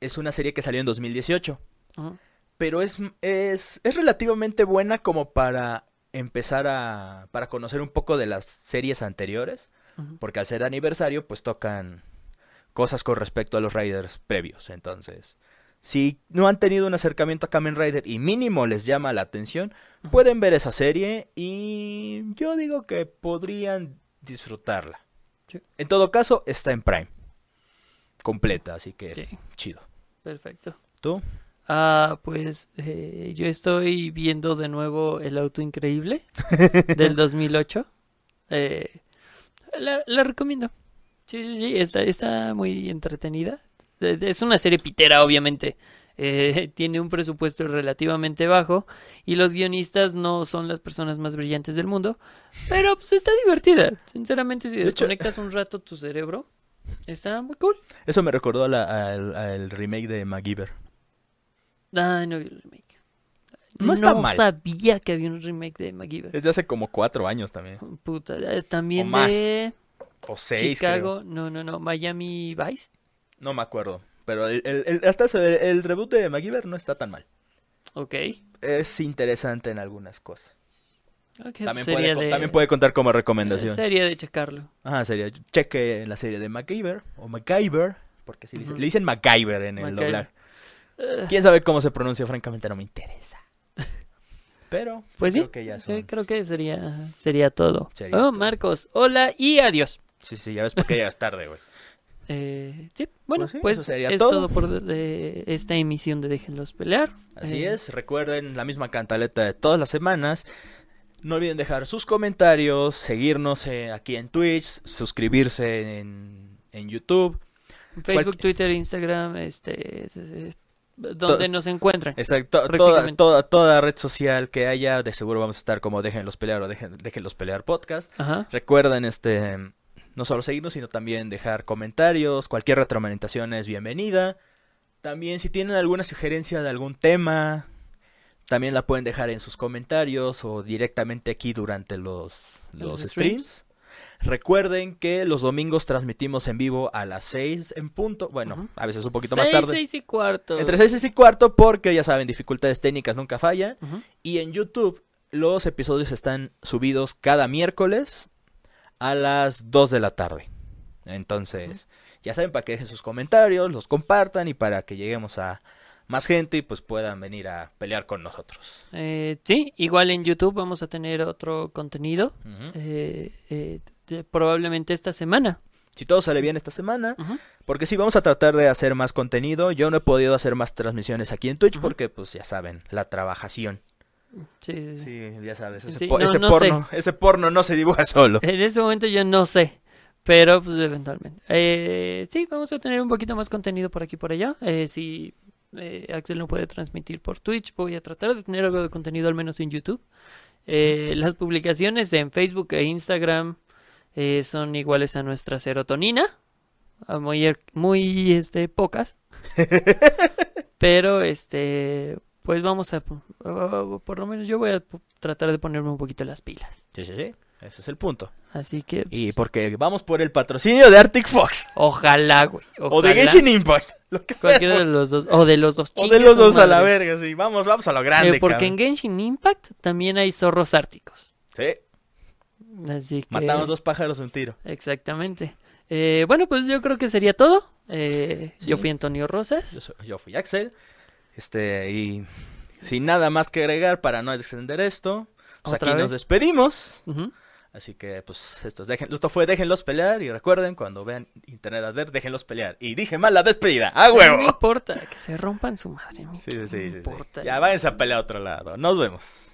Es una serie que salió en 2018. Ujú. Pero es, es, es relativamente buena como para empezar a... para conocer un poco de las series anteriores. Porque al ser aniversario, pues tocan cosas con respecto a los Riders previos. Entonces, si no han tenido un acercamiento a Kamen Rider y mínimo les llama la atención, pueden ver esa serie y yo digo que podrían disfrutarla. Sí. En todo caso, está en Prime. Completa, así que Sí, chido. perfecto. ¿Tú? Ah, pues eh, yo estoy viendo de nuevo El Auto Increíble del 2008. Eh, la, la recomiendo. Sí, sí, sí, está, está muy entretenida. Es una serie pitera, obviamente. Eh, tiene un presupuesto relativamente bajo y los guionistas no son las personas más brillantes del mundo, pero pues está divertida. Sinceramente, si desconectas un rato tu cerebro, está muy cool. Eso me recordó a al, remake de MacGyver. Ay, no vi el remake. No está mal. sabía que había un remake de MacGyver. Es de hace como cuatro años también. Puta, eh, también O más, de O seis, Chicago, creo. no, no, no, Miami Vice. No me acuerdo. Pero el, el- el- hasta ese- el, reboot de MacGyver no está tan mal. Ok. Es interesante en algunas cosas. ok, También, puede, de, también puede contar como recomendación. Sería de checarlo. Ajá, sería. Cheque la serie de MacGyver o MacGyver. Porque si le, dicen, Ujú. le dicen MacGyver en el. Eh, Quién sabe cómo se pronuncia, francamente no me interesa. Pero pues sí, creo que ya sí, son. creo que sería, sería todo. Sería oh, todo. Marcos, hola y adiós. Sí, sí, ya ves por qué llegas tarde, güey. Eh, sí, bueno, Pues sí, pues, eso sería es todo. todo, por de- esta emisión de Déjenlos Pelear. Así Eh, es, recuerden la misma cantaleta de todas las semanas. No olviden dejar sus comentarios, seguirnos eh, aquí en Twitch, suscribirse en, en YouTube. Facebook, Twitter, Instagram, este, es- es- donde To- nos encuentren. Exacto, toda, toda, toda red social que haya, de seguro vamos a estar como Déjenlos Pelear o Dejen, Déjenlos Pelear Podcast. Ajá. Recuerden, este, no solo seguirnos, sino también dejar comentarios, cualquier retroalimentación es bienvenida. También si tienen alguna sugerencia de algún tema, también la pueden dejar en sus comentarios o directamente aquí durante los, Los los streams. streams. Recuerden que los domingos transmitimos en vivo a las 6 en punto, bueno, a veces un poquito más Seis, tarde. seis y cuarto. Entre 6 y cuarto porque ya saben, dificultades técnicas nunca fallan. Ujú. Y en YouTube los episodios están subidos cada miércoles a las 2 de la tarde. Entonces, ya saben, para que dejen sus comentarios, los compartan y para que lleguemos a más gente y pues puedan venir a pelear con nosotros. Eh, sí, igual en YouTube vamos a tener otro contenido. Eh, eh, de- probablemente esta semana. Si todo sale bien esta semana, porque sí, vamos a tratar de hacer más contenido. Yo no he podido hacer más transmisiones aquí en Twitch porque, pues ya saben, la trabajación. Sí, sí, sí. Sí, ya sabes, ese, Sí, po- no, ese no porno, ese porno no se dibuja solo. En este momento yo no sé, pero pues eventualmente. Eh, sí, vamos a tener un poquito más contenido por aquí y por allá. Eh, si eh, Axel no puede transmitir por Twitch, voy a tratar de tener algo de contenido al menos en YouTube. Las publicaciones en Facebook e Instagram son iguales a nuestra serotonina, a muy, er- muy este, pocas. Pero este, pues vamos a, uh, por lo menos yo voy a tratar de ponerme un poquito las pilas. Sí, sí, sí. Ese es el punto. Así que Y pues, porque vamos por el patrocinio de Arctic Fox. Ojalá, güey. O de. Genshin Impact. Lo que sea. Cualquiera de los dos. O de los dos. O chingue de los dos a la madre. verga, sí. Vamos, vamos a lo Eh, grande, porque en. Genshin Impact también hay zorros árticos. Sí, Así que. matamos dos pájaros un tiro. Exactamente. Eh, bueno, pues yo creo que sería todo. Eh, Sí. Yo fui Antonio Yo, Rosas. soy- yo fui Axel. Este, y sin nada más que agregar para no extender esto, pues ¿Otra aquí vez? nos despedimos. Así que, pues, estos dejen, esto fue Déjenlos pelear. Y recuerden, cuando vean Internet a ver, déjenlos pelear. Y dije mal la despedida. ¡A No huevo! importa que se rompan su madre. a mí Sí, sí, sí, sí, sí. importa. Ya váyanse a pelear a otro lado. Nos vemos.